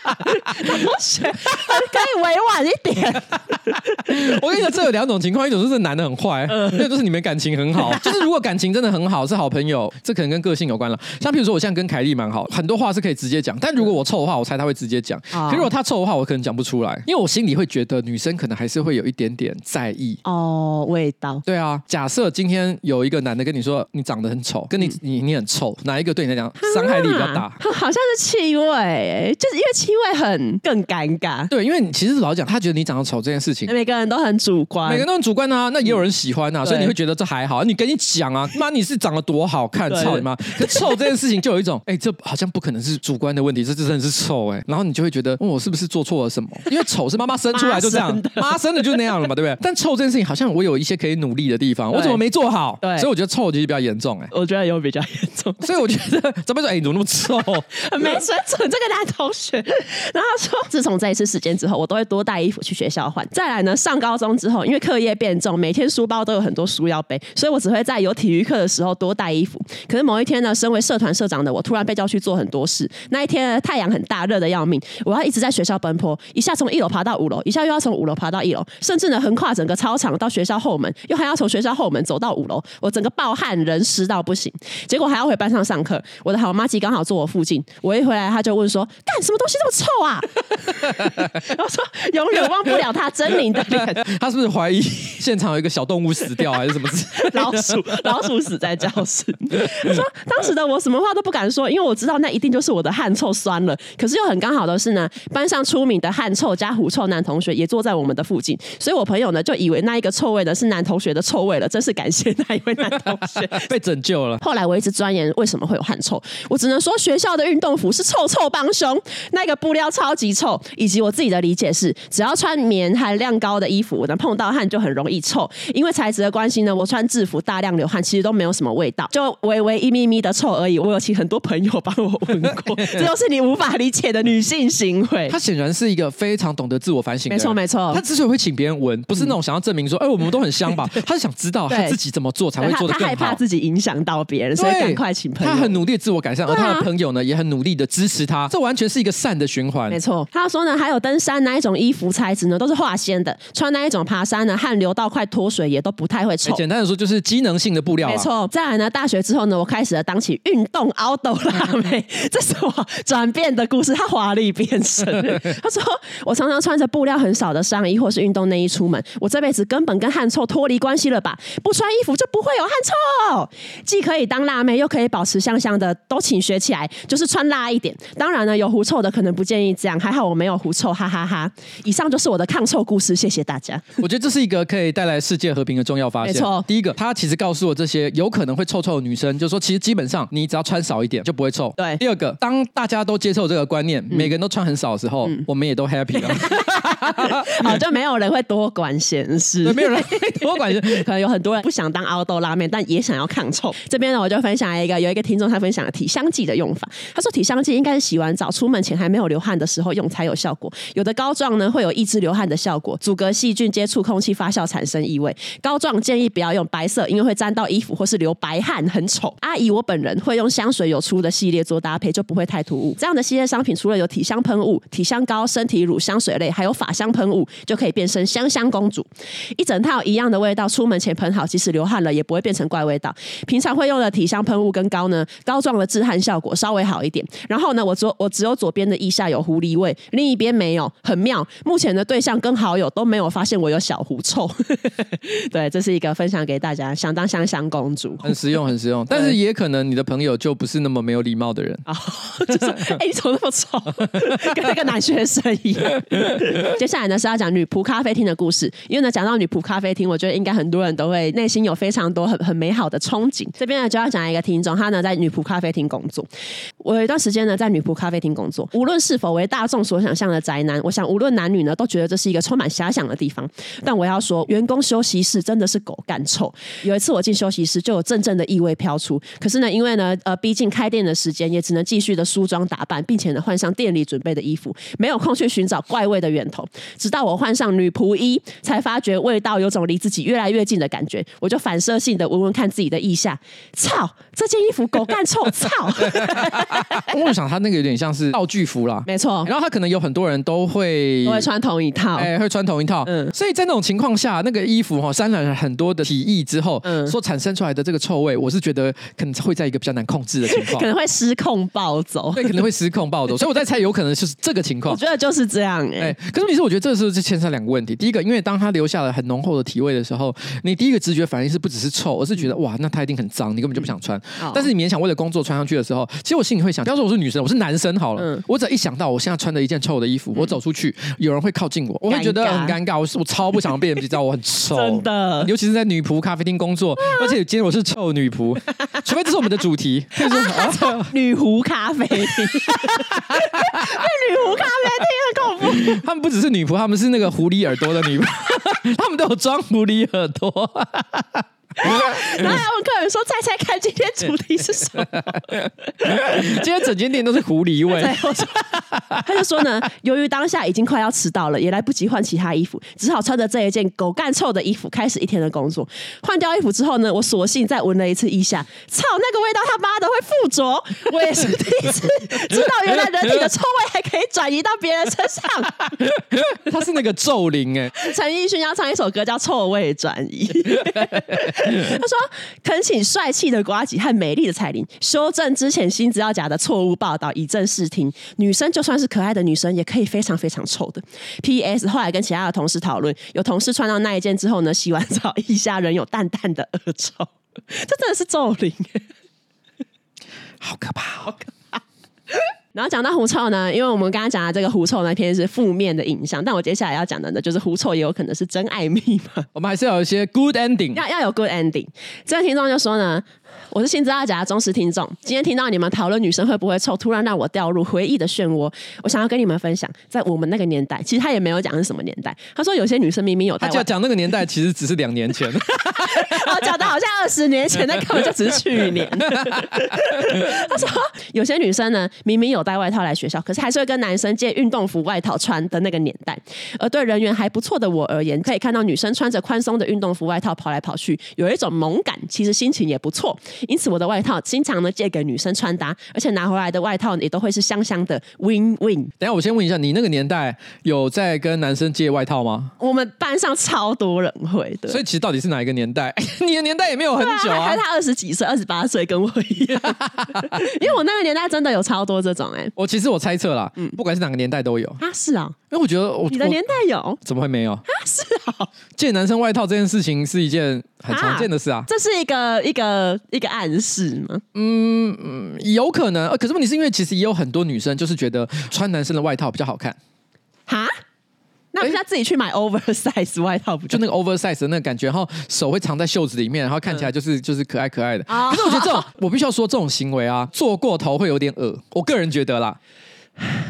同学可以委婉一点。我跟你讲，这有两种情况，一种就是男的很坏，另一种是你们感情很好。就是如果感情真的很好，是好朋友，这可能跟个性有关了。像比如说，我现在跟凯莉蛮好，很多话是可以直接讲。但如果我臭的话，我猜他会直接讲。可是如果他臭的话，我可能讲不出来，因为我心里会觉得女生可能还是会有一点点在意哦，味道。对啊，假设今天有一个男的跟你说你长得很丑，跟你你你很臭，哪一个对你来讲伤害力比较大？好像是气味，就是因为气味很 更尴尬。对，因为你其实老实讲，他觉得你长得丑这件事情，每个人都很主观，每个人都很主观啊。那也有人喜欢啊，所以你会觉得这还好。你跟你讲啊，妈你是长得多好看，操你妈！可臭这件事情就有一种，哎，这好像不可能是主观的问题，这这真的是臭哎。然后你就会觉得，我是不是做错了什么？因为丑是妈妈生出来就这样，妈生的就那样了嘛，对不对？但臭这件事情好像我有一些可以努力的地方，我怎么没做好？对，所以我觉得臭其实比较严重哎。我觉得有比较严重，所以我觉得怎么说？哎，你怎么那么臭？没水准，这个男同学。然后说，自从这一次事件之后，我都会多带衣服去学校换。再来呢，上高中之后，因为课业变重，每天书包都有很多书要背，所以我只会在有体育课的时候多带衣服。可是某一天呢，身为社团社长的我，突然被叫去做很多事。那一天太阳很大，热得要命，我要一直在学校奔波，一下从一楼爬到五楼，一下又要从五楼爬到一楼，甚至呢横跨整个操场到学校后门，又还要从学校后门走到五楼，我整个暴汗，人湿到不行。结果还要回班上上课，我的好妈吉刚好坐我附近，我一回来他就问说：“干什么东西这么臭啊？” 然后说：“永远忘不了他狰狞的脸。”他是不是怀疑现场有一个小动物死掉，还是什么？老鼠，老鼠死在教室。他说：“当时的我什么话都不敢说，因为我知道那一定就是我的汗臭酸了。可是又很刚好的是呢，班上出名的汗臭加狐臭男同学也坐在我们的附近，所以我朋友呢就以为那一个臭味的是男同学的臭味了。真是感谢那一位男同学 被拯救了。后来我一直钻研为什么会有汗臭，我只能说学校的运动服是臭臭帮凶，那个布料超级臭，以及我自己的理解是，只要穿棉含量高的衣服，能碰到汗就很容易臭。因为材质的关系呢，我穿制服大量流汗，其实都没有什么味道，就微微一咪咪的臭而已。我有请很多朋友帮我闻过，这都是你无法理解的女性行为。她显然是一个非常懂得自我反省的人。没错没错。她之所以会请别人闻，不是那种想要证明说，哎、嗯，我们都很香吧？她是想知道她自己怎么做才会做得更好。她害怕自己影响到别人，所以赶快请朋友。她很努力的自我改善，而她的朋友呢，也很努力的支持他。这完全是一个善的循环。没错。他说呢，还有登山那一种衣服材质呢，都是化纤的，穿那一种爬山呢，汗流到快脱水也都不太会臭。简单的说，就是机能性的布料。没错。再来呢，大学之后呢，我开始了当起运动凹豆辣妹，这是我转变的故事。他华丽变身。他说，我常常穿着布料很少的上衣或是运动内衣出门，我这辈子根本跟汗臭脱离关系了吧？不穿衣服就不会有汗臭，既可以当辣妹，又可以保持香香的，都请学起来，就是穿辣一点。当然呢，有狐臭的可能不建议这样，还好我没有狐臭，哈哈哈哈。以上就是我的抗臭故事，谢谢大家。我觉得这是一个可以带来世界和平的重要发现。没错，第一个，他其实告诉我这些有可能会臭臭的女生，就是说其实基本上你只要穿少一点就不会臭。对。第二个，当大家都接受这个观念，嗯、每个人都穿很少的时候，嗯、我们也都 happy 了。好，就没有人会多管闲事。对，没有人会多管闲事。可能有很多人不想当凹豆拉面，但也想要抗臭。这边呢，我就分享一个，有一个听众他分享了体香剂的用法。他说体香剂应该是洗完早出门前还没有流汗的时候用才有效果。有的膏状呢会有抑制流汗的效果，阻隔细菌接触空气发酵产生异味。膏状建议不要用白色，因为会沾到衣服或是流白汗，很丑。阿姨，我本人会用香水有出的系列做搭配，就不会太突兀。这样的系列商品除了有体香喷雾、体香膏、身体乳、香水类，还有法香喷雾，就可以变身香香公主。一整套一样的味道，出门前喷好，即使流汗了也不会变成怪味道。平常会用的体香喷雾跟膏呢，膏状的止汗效果稍微好一点。然后呢，我左我只有左边的腋下有狐狸味，另一边没有，很妙。目前的对象跟好友都没有发现我有小狐臭。对，这是一个分享给大家，想当香香公主。很实用，很实用。但是也可能你的朋友就不是那么没有礼貌的人啊，就是哎，你怎么那么丑，跟那个男学生一样。接下来呢是要讲女仆咖啡厅的故事，因为呢讲到女仆咖啡厅，我觉得应该很多人都会内心有非常多很很美好的憧憬。这边呢就要讲一个听众，他呢在女仆咖啡厅工作。我有一段时间呢在女仆咖咖啡厅工作，无论是否为大众所想象的宅男，我想无论男女呢都觉得这是一个充满遐想的地方。但我要说，员工休息室真的是狗干臭。有一次我进休息室，就有阵阵的异味飘出。可是呢，因为呢，呃，逼近开店的时间，也只能继续的梳妆打扮，并且呢，换上店里准备的衣服，没有空去寻找怪味的源头。直到我换上女仆衣，才发觉味道有种离自己越来越近的感觉。我就反射性的闻闻看自己的腋下，操，这件衣服狗干臭，操！我想他那个有点像是道具服啦，没错。然后他可能有很多人都会都会穿同一套，哎，会穿同一套。嗯，所以在那种情况下，那个衣服哈沾染了很多的体液之后，嗯，所产生出来的这个臭味，我是觉得可能会在一个比较难控制的情况，可能会失控暴走，对，可能会失控暴走。所以我在猜，有可能就是这个情况。我觉得就是这样哎、欸。可是，其实我觉得这个时候就牵涉两个问题。第一个，因为当他留下了很浓厚的体味的时候，你第一个直觉反应是不只是臭，而是觉得哇，那他一定很脏，你根本就不想穿。嗯、但是你勉强为了工作穿上去的时候，其实我心里会想，不要说我是女生，我是男生好了，嗯、我只要一想到我现在穿的一件臭的衣服，我走出去，有人会靠近我，我会觉得很尴尬。我是我超不想被人知道我很臭，真的，尤其是在女仆咖啡厅工作，而且今天我是臭女仆，除非这是我们的主题，就是 啊、女仆咖啡。厅，女仆咖啡厅很恐怖。他们不只是女仆，他们是那个狐狸耳朵的女仆，他们都有装狐狸耳朵。然后还问客人说：“猜猜看，今天主题是什么？”今天整间店都是狐狸味。他就说呢，由于当下已经快要迟到了，也来不及换其他衣服，只好穿着这一件狗干臭的衣服开始一天的工作。换掉衣服之后呢，我索性再闻了一次腋下，操，那个味道他妈的会附着！我也是第一次知道，原来人体的臭味还可以转移到别人身上。他是那个咒灵哎，陈奕迅要唱一首歌叫《臭味转移》。他说：“恳请帅气的瓜吉和美丽的彩铃修正之前新资料夹的错误报道，以正视听。女生就算是可爱的女生，也可以非常非常丑的。P.S. 后来跟其他的同事讨论，有同事穿到那一件之后呢，洗完澡腋下仍有淡淡的恶臭，这真的是咒灵，好可怕，好可怕。”然后讲到狐臭呢，因为我们刚刚讲的这个狐臭那篇是负面的影像，但我接下来要讲的呢，就是狐臭也有可能是真爱蜜嘛。我们还是有一些 good ending，要要有 good ending。这个听众就说呢。我是新资料夹的忠实听众，今天听到你们讨论女生会不会臭，突然让我掉入回忆的漩涡。我想要跟你们分享，在我们那个年代，其实他也没有讲是什么年代。他说有些女生明明有带，他讲那个年代 其实只是两年前，我，讲的好像二十年前，那根本就只是去年。他说有些女生呢，明明有带外套来学校，可是还是会跟男生借运动服外套穿的那个年代。而对人缘还不错的我而言，可以看到女生穿着宽松的运动服外套跑来跑去，有一种萌感，其实心情也不错。因此，我的外套经常呢借给女生穿搭，而且拿回来的外套也都会是香香的 win win。等下，我先问一下，你那个年代有在跟男生借外套吗？我们班上超多人会的，所以其实到底是哪一个年代？你的年代也没有很久啊，还是他二十几岁，二十八岁跟我一样。因为我那个年代真的有超多这种哎、欸。我其实我猜测啦，嗯，不管是哪个年代都有啊，是啊，因为我觉得我你的年代有，怎么会没有啊？是啊，借男生外套这件事情是一件很常见的事啊，啊这是一个一个一个暗示吗？嗯嗯，有可能。可是问题是因为其实也有很多女生就是觉得穿男生的外套比较好看。哈？那不是他自己去买 oversize 外套不？就那个 oversize 的那个感觉，然后手会藏在袖子里面，然后看起来就是、嗯、就是可爱可爱的。可是我觉得这种，我必须要说这种行为啊，做过头会有点恶。我个人觉得啦。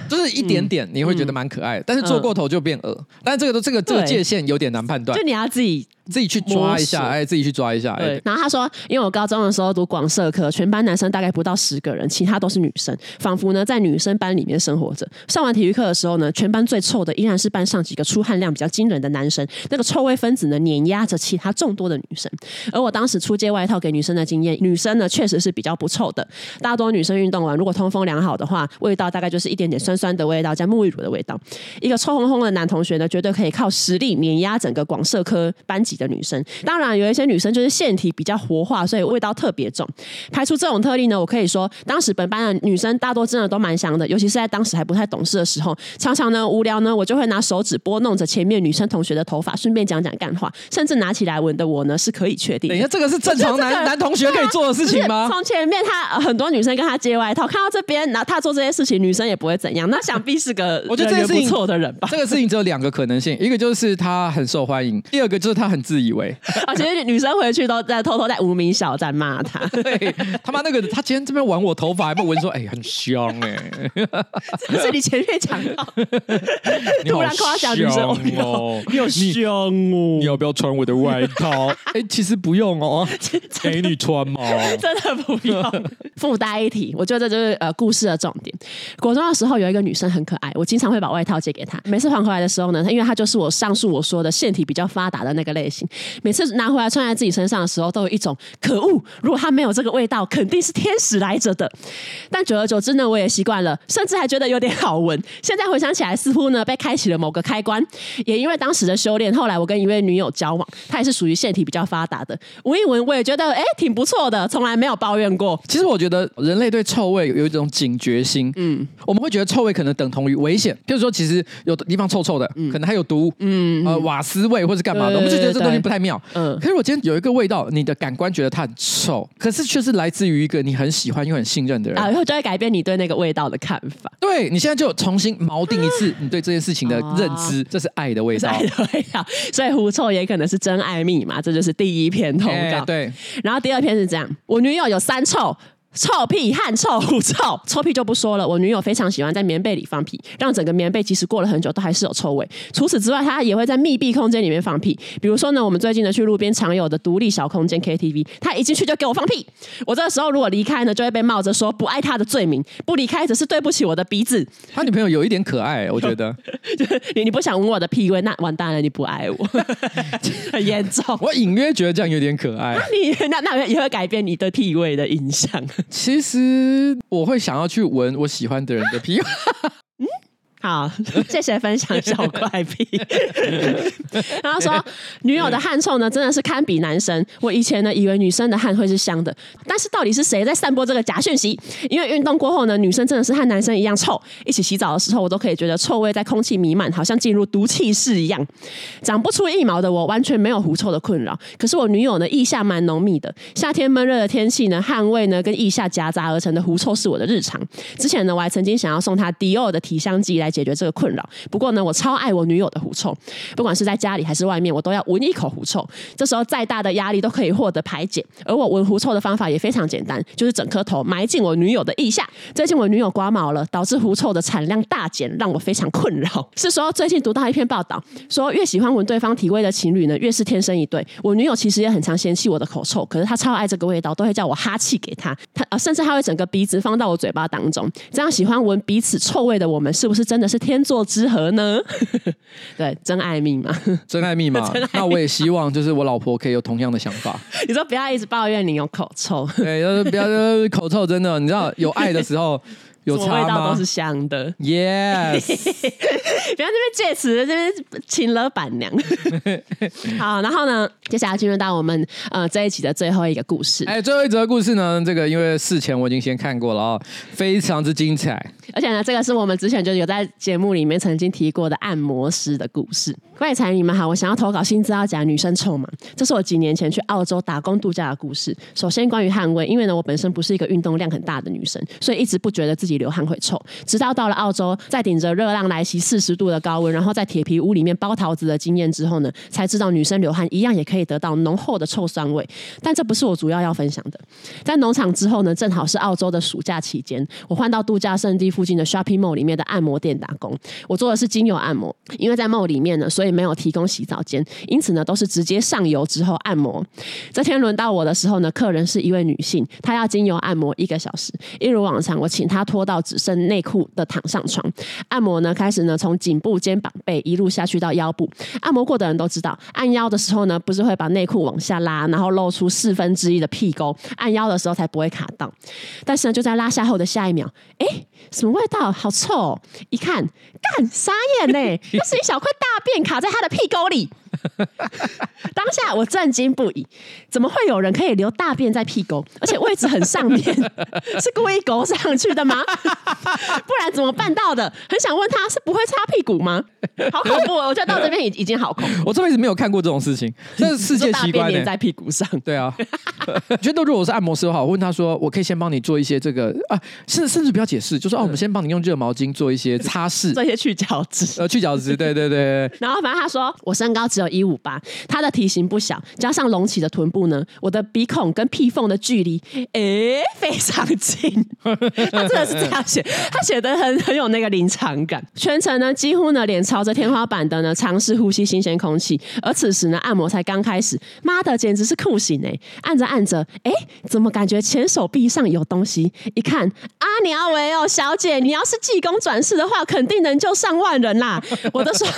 就是一点点，你会觉得蛮可爱的，嗯、但是做过头就变恶。嗯、但是这个都这个这个界限有点难判断，就你要自己自己去抓一下，哎，自己去抓一下。对。然后他说，因为我高中的时候读广社科，全班男生大概不到十个人，其他都是女生，仿佛呢在女生班里面生活着。上完体育课的时候呢，全班最臭的依然是班上几个出汗量比较惊人的男生，那个臭味分子呢碾压着其他众多的女生。而我当时出借外套给女生的经验，女生呢确实是比较不臭的。大多女生运动完，如果通风良好的话，味道大概就是一点点酸。酸的味道加沐浴乳的味道，一个臭烘烘的男同学呢，绝对可以靠实力碾压整个广社科班级的女生。当然，有一些女生就是腺体比较活化，所以味道特别重。排除这种特例呢，我可以说，当时本班的女生大多真的都蛮香的，尤其是在当时还不太懂事的时候，常常呢无聊呢，我就会拿手指拨弄着前面女生同学的头发，顺便讲讲干话，甚至拿起来闻的我呢是可以确定。等一下，这个是正常男、这个、男同学可以做的事情吗？从前面他很多女生跟他接外套，看到这边，然后他做这些事情，女生也不会怎样。那想必是个我觉得这个是不错的人吧？这个事情只有两个可能性，一个就是他很受欢迎，第二个就是他很自以为。而且女生回去都在偷偷在无名小站骂他。对，他妈那个他今天这边玩我头发，还不闻说哎、欸、很香哎、欸，是你前面讲到，突然夸奖女生哦，你好香哦，你要不要穿我的外套？哎、欸，其实不用哦，给你穿嘛，真的不用。附带一提，我觉得这就是呃故事的重点。国中的时候有一个女生很可爱，我经常会把外套借给她。每次还回来的时候呢，因为她就是我上述我说的腺体比较发达的那个类型，每次拿回来穿在自己身上的时候，都有一种可恶，如果她没有这个味道，肯定是天使来着的。但久而久之呢，我也习惯了，甚至还觉得有点好闻。现在回想起来，似乎呢被开启了某个开关。也因为当时的修炼，后来我跟一位女友交往，她也是属于腺体比较发达的，闻一闻我也觉得哎挺不错的，从来没有抱怨过。其实我觉得人类对臭味有一种警觉心，嗯，我们会觉得臭味可能等同于危险，譬如说其实有的地方臭臭的，嗯、可能还有毒，嗯，呃瓦斯味或是干嘛的，我们就觉得这东西不太妙，嗯。可是我今天有一个味道，你的感官觉得它很臭，可是却是来自于一个你很喜欢又很信任的人，啊，然后就会改变你对那个味道的看法。对，你现在就重新锚定一次你对这件事情的认知，啊、这是爱的味道，爱的味道。所以狐臭也可能是真爱密码，这就是第一篇通告。对，然后第二篇是这样，我女友有三臭。臭屁、和臭、狐臭。臭屁就不说了，我女友非常喜欢在棉被里放屁，让整个棉被即使过了很久都还是有臭味。除此之外，她也会在密闭空间里面放屁。比如说呢，我们最近呢去路边常有的独立小空间 KTV，她一进去就给我放屁。我这个时候如果离开呢，就会被冒着说不爱她的罪名；不离开只是对不起我的鼻子。他女朋友有一点可爱，我觉得。你 你不想闻我的屁味，那完蛋了，你不爱我，很 严重。我隐约觉得这样有点可爱。你那那也会改变你对屁味的印象。其实我会想要去闻我喜欢的人的屁。好，谢谢分享小怪癖。然后说女友的汗臭呢，真的是堪比男生。我以前呢，以为女生的汗会是香的，但是到底是谁在散播这个假讯息？因为运动过后呢，女生真的是和男生一样臭。一起洗澡的时候，我都可以觉得臭味在空气弥漫，好像进入毒气室一样。长不出一毛的我，完全没有狐臭的困扰。可是我女友呢，腋下蛮浓密的。夏天闷热的天气呢，汗味呢跟腋下夹杂而成的狐臭是我的日常。之前呢，我还曾经想要送她迪奥的体香剂来。解决这个困扰。不过呢，我超爱我女友的狐臭，不管是在家里还是外面，我都要闻一口狐臭。这时候再大的压力都可以获得排解。而我闻狐臭的方法也非常简单，就是整颗头埋进我女友的腋下。最近我女友刮毛了，导致狐臭的产量大减，让我非常困扰。是说最近读到一篇报道，说越喜欢闻对方体味的情侣呢，越是天生一对。我女友其实也很常嫌弃我的口臭，可是她超爱这个味道，都会叫我哈气给她。她啊，甚至她会整个鼻子放到我嘴巴当中。这样喜欢闻彼此臭味的我们，是不是真？真的是天作之合呢？对，真爱密码，真爱密码。那我也希望，就是我老婆可以有同样的想法。你说不要一直抱怨你有口臭，对，就是不要就是口臭，真的，你知道有爱的时候。有味道都是香的，Yes。不要这边借词，这边请了板娘。好，然后呢，接下来进入到我们呃这一集的最后一个故事。哎，最后一则故事呢，这个因为事前我已经先看过了啊、哦，非常之精彩。而且呢，这个是我们之前就有在节目里面曾经提过的按摩师的故事。怪才你们好，我想要投稿新资料夹女生臭嘛？这是我几年前去澳洲打工度假的故事。首先关于汗味，因为呢我本身不是一个运动量很大的女生，所以一直不觉得自己。流汗会臭，直到到了澳洲，在顶着热浪来袭四十度的高温，然后在铁皮屋里面包桃子的经验之后呢，才知道女生流汗一样也可以得到浓厚的臭酸味。但这不是我主要要分享的。在农场之后呢，正好是澳洲的暑假期间，我换到度假胜地附近的 shopping mall 里面的按摩店打工。我做的是精油按摩，因为在 mall 里面呢，所以没有提供洗澡间，因此呢，都是直接上油之后按摩。这天轮到我的时候呢，客人是一位女性，她要精油按摩一个小时。一如往常，我请她脱。到只剩内裤的躺上床，按摩呢，开始呢，从颈部、肩膀、背一路下去到腰部。按摩过的人都知道，按腰的时候呢，不是会把内裤往下拉，然后露出四分之一的屁沟，按腰的时候才不会卡到。但是呢，就在拉下后的下一秒，哎，什么味道？好臭！一看，干，傻眼呢，那是一小块大便卡在他的屁沟里。当下我震惊不已，怎么会有人可以留大便在屁沟，而且位置很上面，是故意勾上去的吗？不然怎么办到的？很想问他是不会擦屁股吗？好恐怖！我觉得到这边已已经好恐怖。我这辈子没有看过这种事情，这是世界奇观。粘在屁股上，对啊。觉得如果我是按摩师的话，我问他说：“我可以先帮你做一些这个啊，甚甚至不要解释，就说哦，我们先帮你用热毛巾做一些擦拭，做一些去角质，呃，去角质，对对对。然后反正他说我身高只有一五八，他的体型不小，加上隆起的臀部呢，我的鼻孔跟屁缝的距离，哎，非常近。他真的是这样写，他写的很很有那个临场感。全程呢，几乎呢脸朝着天花板的呢，尝试呼吸新鲜空气。而此时呢，按摩才刚开始，妈的，简直是酷刑哎！按着按着，哎，怎么感觉前手臂上有东西？一看，阿尼阿维哦，小姐，你要是济公转世的话，肯定能救上万人啦！我的双，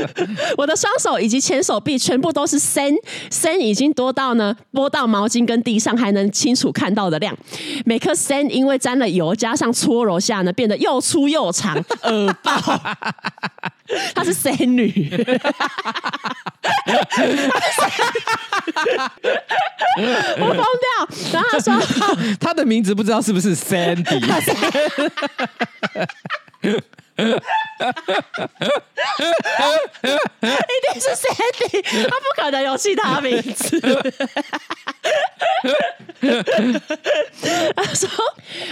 我的双手以及前手臂全部都是深深，已经多到呢，拨到毛巾跟地上还能清楚看到的量。每颗深因为沾了油，加上搓揉下呢，变得又粗又长，耳爆。她是仙女。我疯掉！然后他说，他的名字不知道是不是 Sandy。一定是 Sandy，他不可能有其他名字。他说：“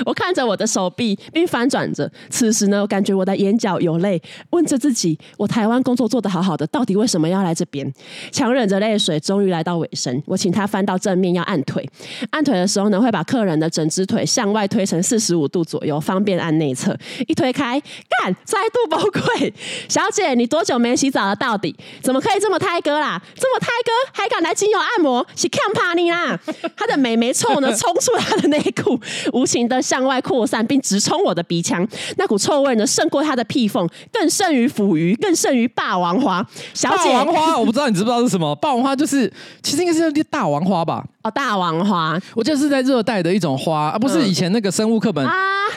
我看着我的手臂，并翻转着。此时呢，我感觉我的眼角有泪，问着自己：我台湾工作做得好好的，到底为什么要来这边？强忍着泪水，终于来到尾声。我请他翻到正面，要按腿。按腿的时候呢，会把客人的整只腿向外推成四十五度左右，方便按内侧。一推开，干！再度崩溃，小姐，你多久没洗澡了？到底怎么可以这么胎哥啦？这么胎哥还敢来精油按摩？是看怕你啦！他的美眉臭呢，冲出他的内裤，无情的向外扩散，并直冲我的鼻腔。那股臭味呢，胜过他的屁缝，更胜于腐鱼，更胜于霸王花。小姐，霸王花，我不知道你知不知道是什么？霸王花就是，其实应该是叫大王花吧？哦，大王花，我记得是在热带的一种花，而、啊、不是以前那个生物课本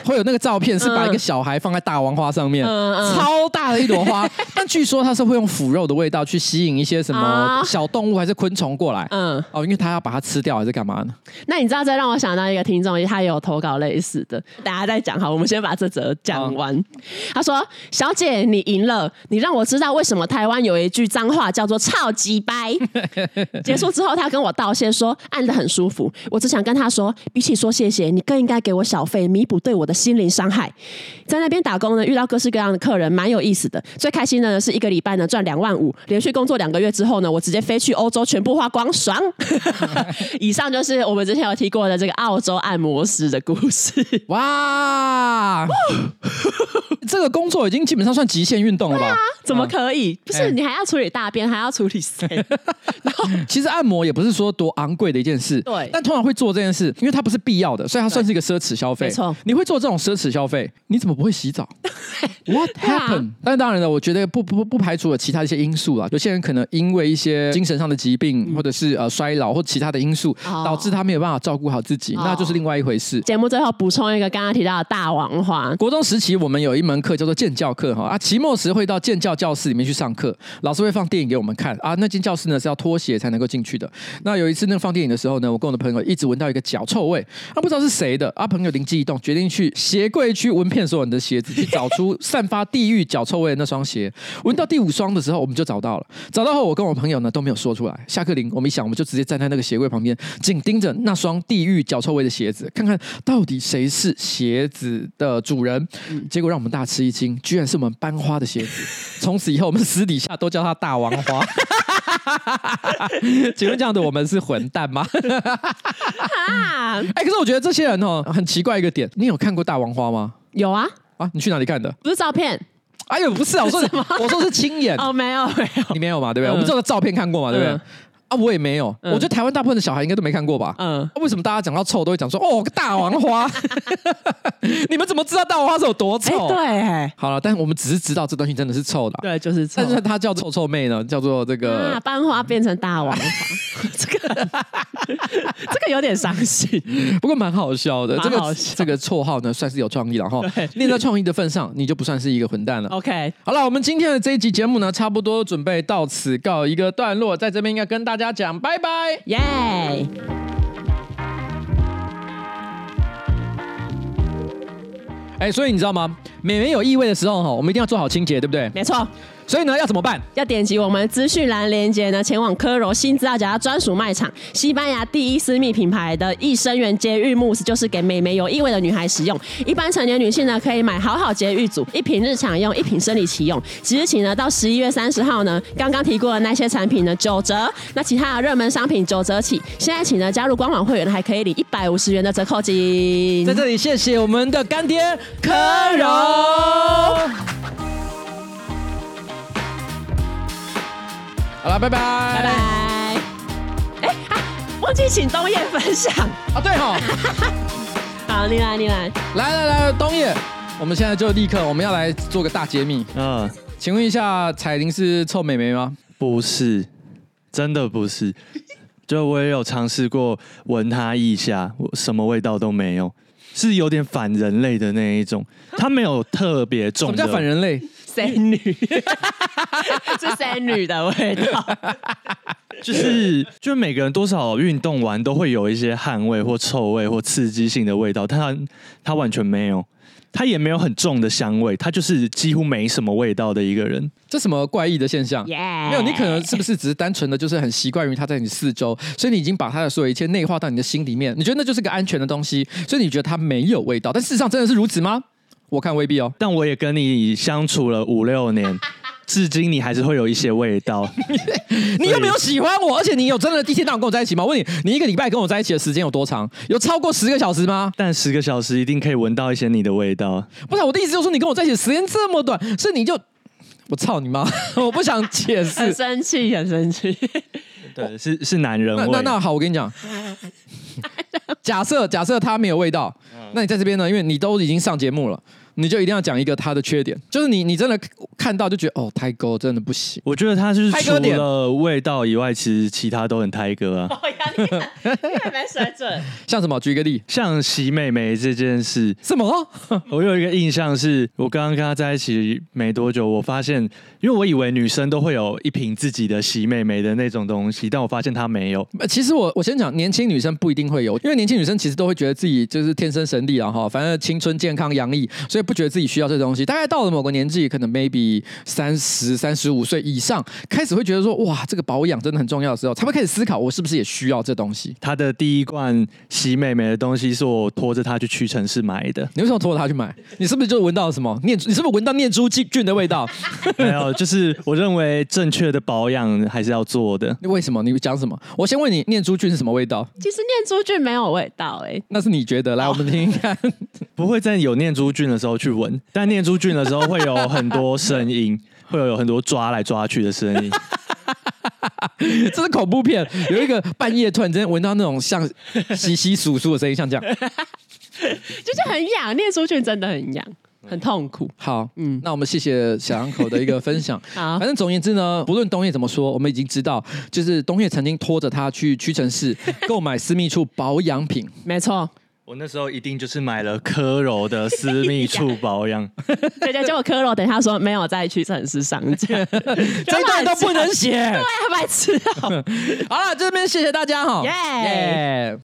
会有那个照片，是把一个小孩放在大王花上面，嗯嗯、超大的一朵花。但据说它是会用腐肉的味道去吸引一些什么小动物还是昆虫过来。嗯，哦，因为它要把它吃掉还是干嘛呢？那你知道，这让我想到一个听众，他也有投稿类似的，大家再讲好，我们先把这则讲完。他说：“小姐，你赢了，你让我知道为什么台湾有一句脏话叫做‘超级掰’。”结束之后，他跟我道谢说。按的很舒服，我只想跟他说，比起说谢谢，你更应该给我小费，弥补对我的心灵伤害。在那边打工呢，遇到各式各样的客人，蛮有意思的。最开心的呢，是一个礼拜呢赚两万五，连续工作两个月之后呢，我直接飞去欧洲，全部花光，爽。以上就是我们之前有提过的这个澳洲按摩师的故事。哇，这个工作已经基本上算极限运动了吧？啊、怎么可以？不是你还要处理大便，还要处理谁？然后其实按摩也不是说多昂贵的一。件事，对，但通常会做这件事，因为它不是必要的，所以它算是一个奢侈消费。没错，你会做这种奢侈消费，你怎么不会洗澡？What happened？、啊、但当然了，我觉得不不不排除了其他一些因素啦。有些人可能因为一些精神上的疾病，嗯、或者是呃衰老或其他的因素，哦、导致他没有办法照顾好自己，哦、那就是另外一回事。节目最后补充一个刚刚提到的大王花。国中时期我们有一门课叫做建教课哈啊，期末时会到建教教室里面去上课，老师会放电影给我们看啊。那间教室呢是要脱鞋才能够进去的。那有一次那个放电影的时候呢，我跟我的朋友。一直闻到一个脚臭味，他不知道是谁的。啊，朋友灵机一动，决定去鞋柜去闻遍所有人的鞋子，去找出散发地狱脚臭味的那双鞋。闻到第五双的时候，我们就找到了。找到后，我跟我朋友呢都没有说出来。下课铃，我们一想，我们就直接站在那个鞋柜旁边，紧盯着那双地狱脚臭味的鞋子，看看到底谁是鞋子的主人。结果让我们大吃一惊，居然是我们班花的鞋子。从此以后，我们私底下都叫他大王花。请问这样的我们是混蛋吗？哎、欸，可是我觉得这些人哦，很奇怪一个点。你有看过大王花吗？有啊。啊，你去哪里看的？不是照片。哎呦，不是啊，我说 什么？我说是亲眼。哦，没有，没有。你没有嘛？对不对？嗯、我们这个照片看过嘛？对不对？嗯啊，我也没有。嗯、我觉得台湾大部分的小孩应该都没看过吧？嗯、啊。为什么大家讲到臭都会讲说哦，个大王花？你们怎么知道大王花是有多臭？欸、对。好了，但是我们只是知道这东西真的是臭的。对，就是臭。但是它叫臭臭妹呢，叫做这个。啊，班花变成大王花。这个 这个有点伤心，不过蛮好笑的。蛮好笑这个这个绰号呢，算是有创意了哈。念在创意的份上，你就不算是一个混蛋了。OK，好了，我们今天的这一集节目呢，差不多准备到此告一个段落，在这边应该跟大家讲拜拜，耶、yeah！哎，所以你知道吗？美眉有异味的时候哈，我们一定要做好清洁，对不对？没错。所以呢，要怎么办？要点击我们资讯栏连接呢，前往科柔新资料夹专属卖场，西班牙第一私密品牌的益生元洁浴慕斯，就是给美眉有异味的女孩使用。一般成年女性呢，可以买好好洁浴组，一瓶日常用，一瓶生理期用。即日起呢，到十一月三十号呢，刚刚提过的那些产品呢，九折。那其他的热门商品九折起。现在起呢，加入官网会员还可以领一百五十元的折扣金。在这里，谢谢我们的干爹科柔。好了，拜拜，拜拜。哎、啊，忘记请东叶分享啊，对哈。好，你来，你来，来来来，东叶，我们现在就立刻，我们要来做个大揭秘。嗯，请问一下，彩玲是臭美眉吗？不是，真的不是。就我也有尝试过闻它一下，我什么味道都没有，是有点反人类的那一种。它没有特别重的。什么叫反人类？仙女，是仙女的味道，就是，就每个人多少运动完都会有一些汗味或臭味或刺激性的味道，但他他完全没有，他也没有很重的香味，他就是几乎没什么味道的一个人。这什么怪异的现象.没有，你可能是不是只是单纯的就是很习惯于他在你四周，所以你已经把他的所有一切内化到你的心里面，你觉得那就是个安全的东西，所以你觉得他没有味道，但事实上真的是如此吗？我看未必哦，但我也跟你相处了五六年，至今你还是会有一些味道。你有没有喜欢我？而且你有真的第一天到晚跟我在一起吗？我问你，你一个礼拜跟我在一起的时间有多长？有超过十个小时吗？但十个小时一定可以闻到一些你的味道。不是我的意思，就是说你跟我在一起的时间这么短，是你就我操你妈！我不想解释，很生气，很生气。对，是是男人味。那那，那好，我跟你讲，假设假设他没有味道。那你在这边呢？因为你都已经上节目了，你就一定要讲一个他的缺点，就是你你真的看到就觉得哦，泰哥真的不行。我觉得他就是除了味道以外，其实其他都很泰哥啊。哦呀，你还没水准。像什么？举个例，像洗妹妹这件事。什么？我有一个印象是，我刚刚跟他在一起没多久，我发现，因为我以为女生都会有一瓶自己的洗妹妹的那种东西，但我发现她没有。其实我我先讲，年轻女生不一定会有，因为年轻女生其实都会觉得自己就是天生神力啊哈，反正青春健康洋溢，所以不觉得自己需要这东西。大概到了某个年纪，可能 maybe 三十三十五岁以上，开始会觉得说，哇，这个保养真的很重要的时候，才会开始思考，我是不是也需要这东西。他的第一罐洗美眉的东西是我拖着他去屈臣氏买的。你为什么拖着他去买？你是不是就闻到了什么念？你是不是闻到念珠菌的味道？没有，就是我认为正确的保养还是要做的。为什么？你讲什么？我先问你，念珠菌是什么味道？其实念珠菌没有味道，欸，哎，那是你觉得。来，我们听听看。不会在有念珠菌的时候去闻，但念珠菌的时候会有很多声音，会有很多抓来抓去的声音。这是恐怖片，有一个半夜突然间闻到那种像稀稀疏疏的声音，像这样，就是很痒。念珠菌真的很痒，很痛苦。好，嗯，那我们谢谢小两口的一个分享。好，反正总言之呢，不论东叶怎么说，我们已经知道，就是东叶曾经拖着他去屈臣氏购买私密处保养品。没错。我那时候一定就是买了科柔的私密处保养，对对，结果科柔等下说没有再去屈臣氏上架，这段都不能写，对，白痴喔。好了，这边谢谢大家哈，耶。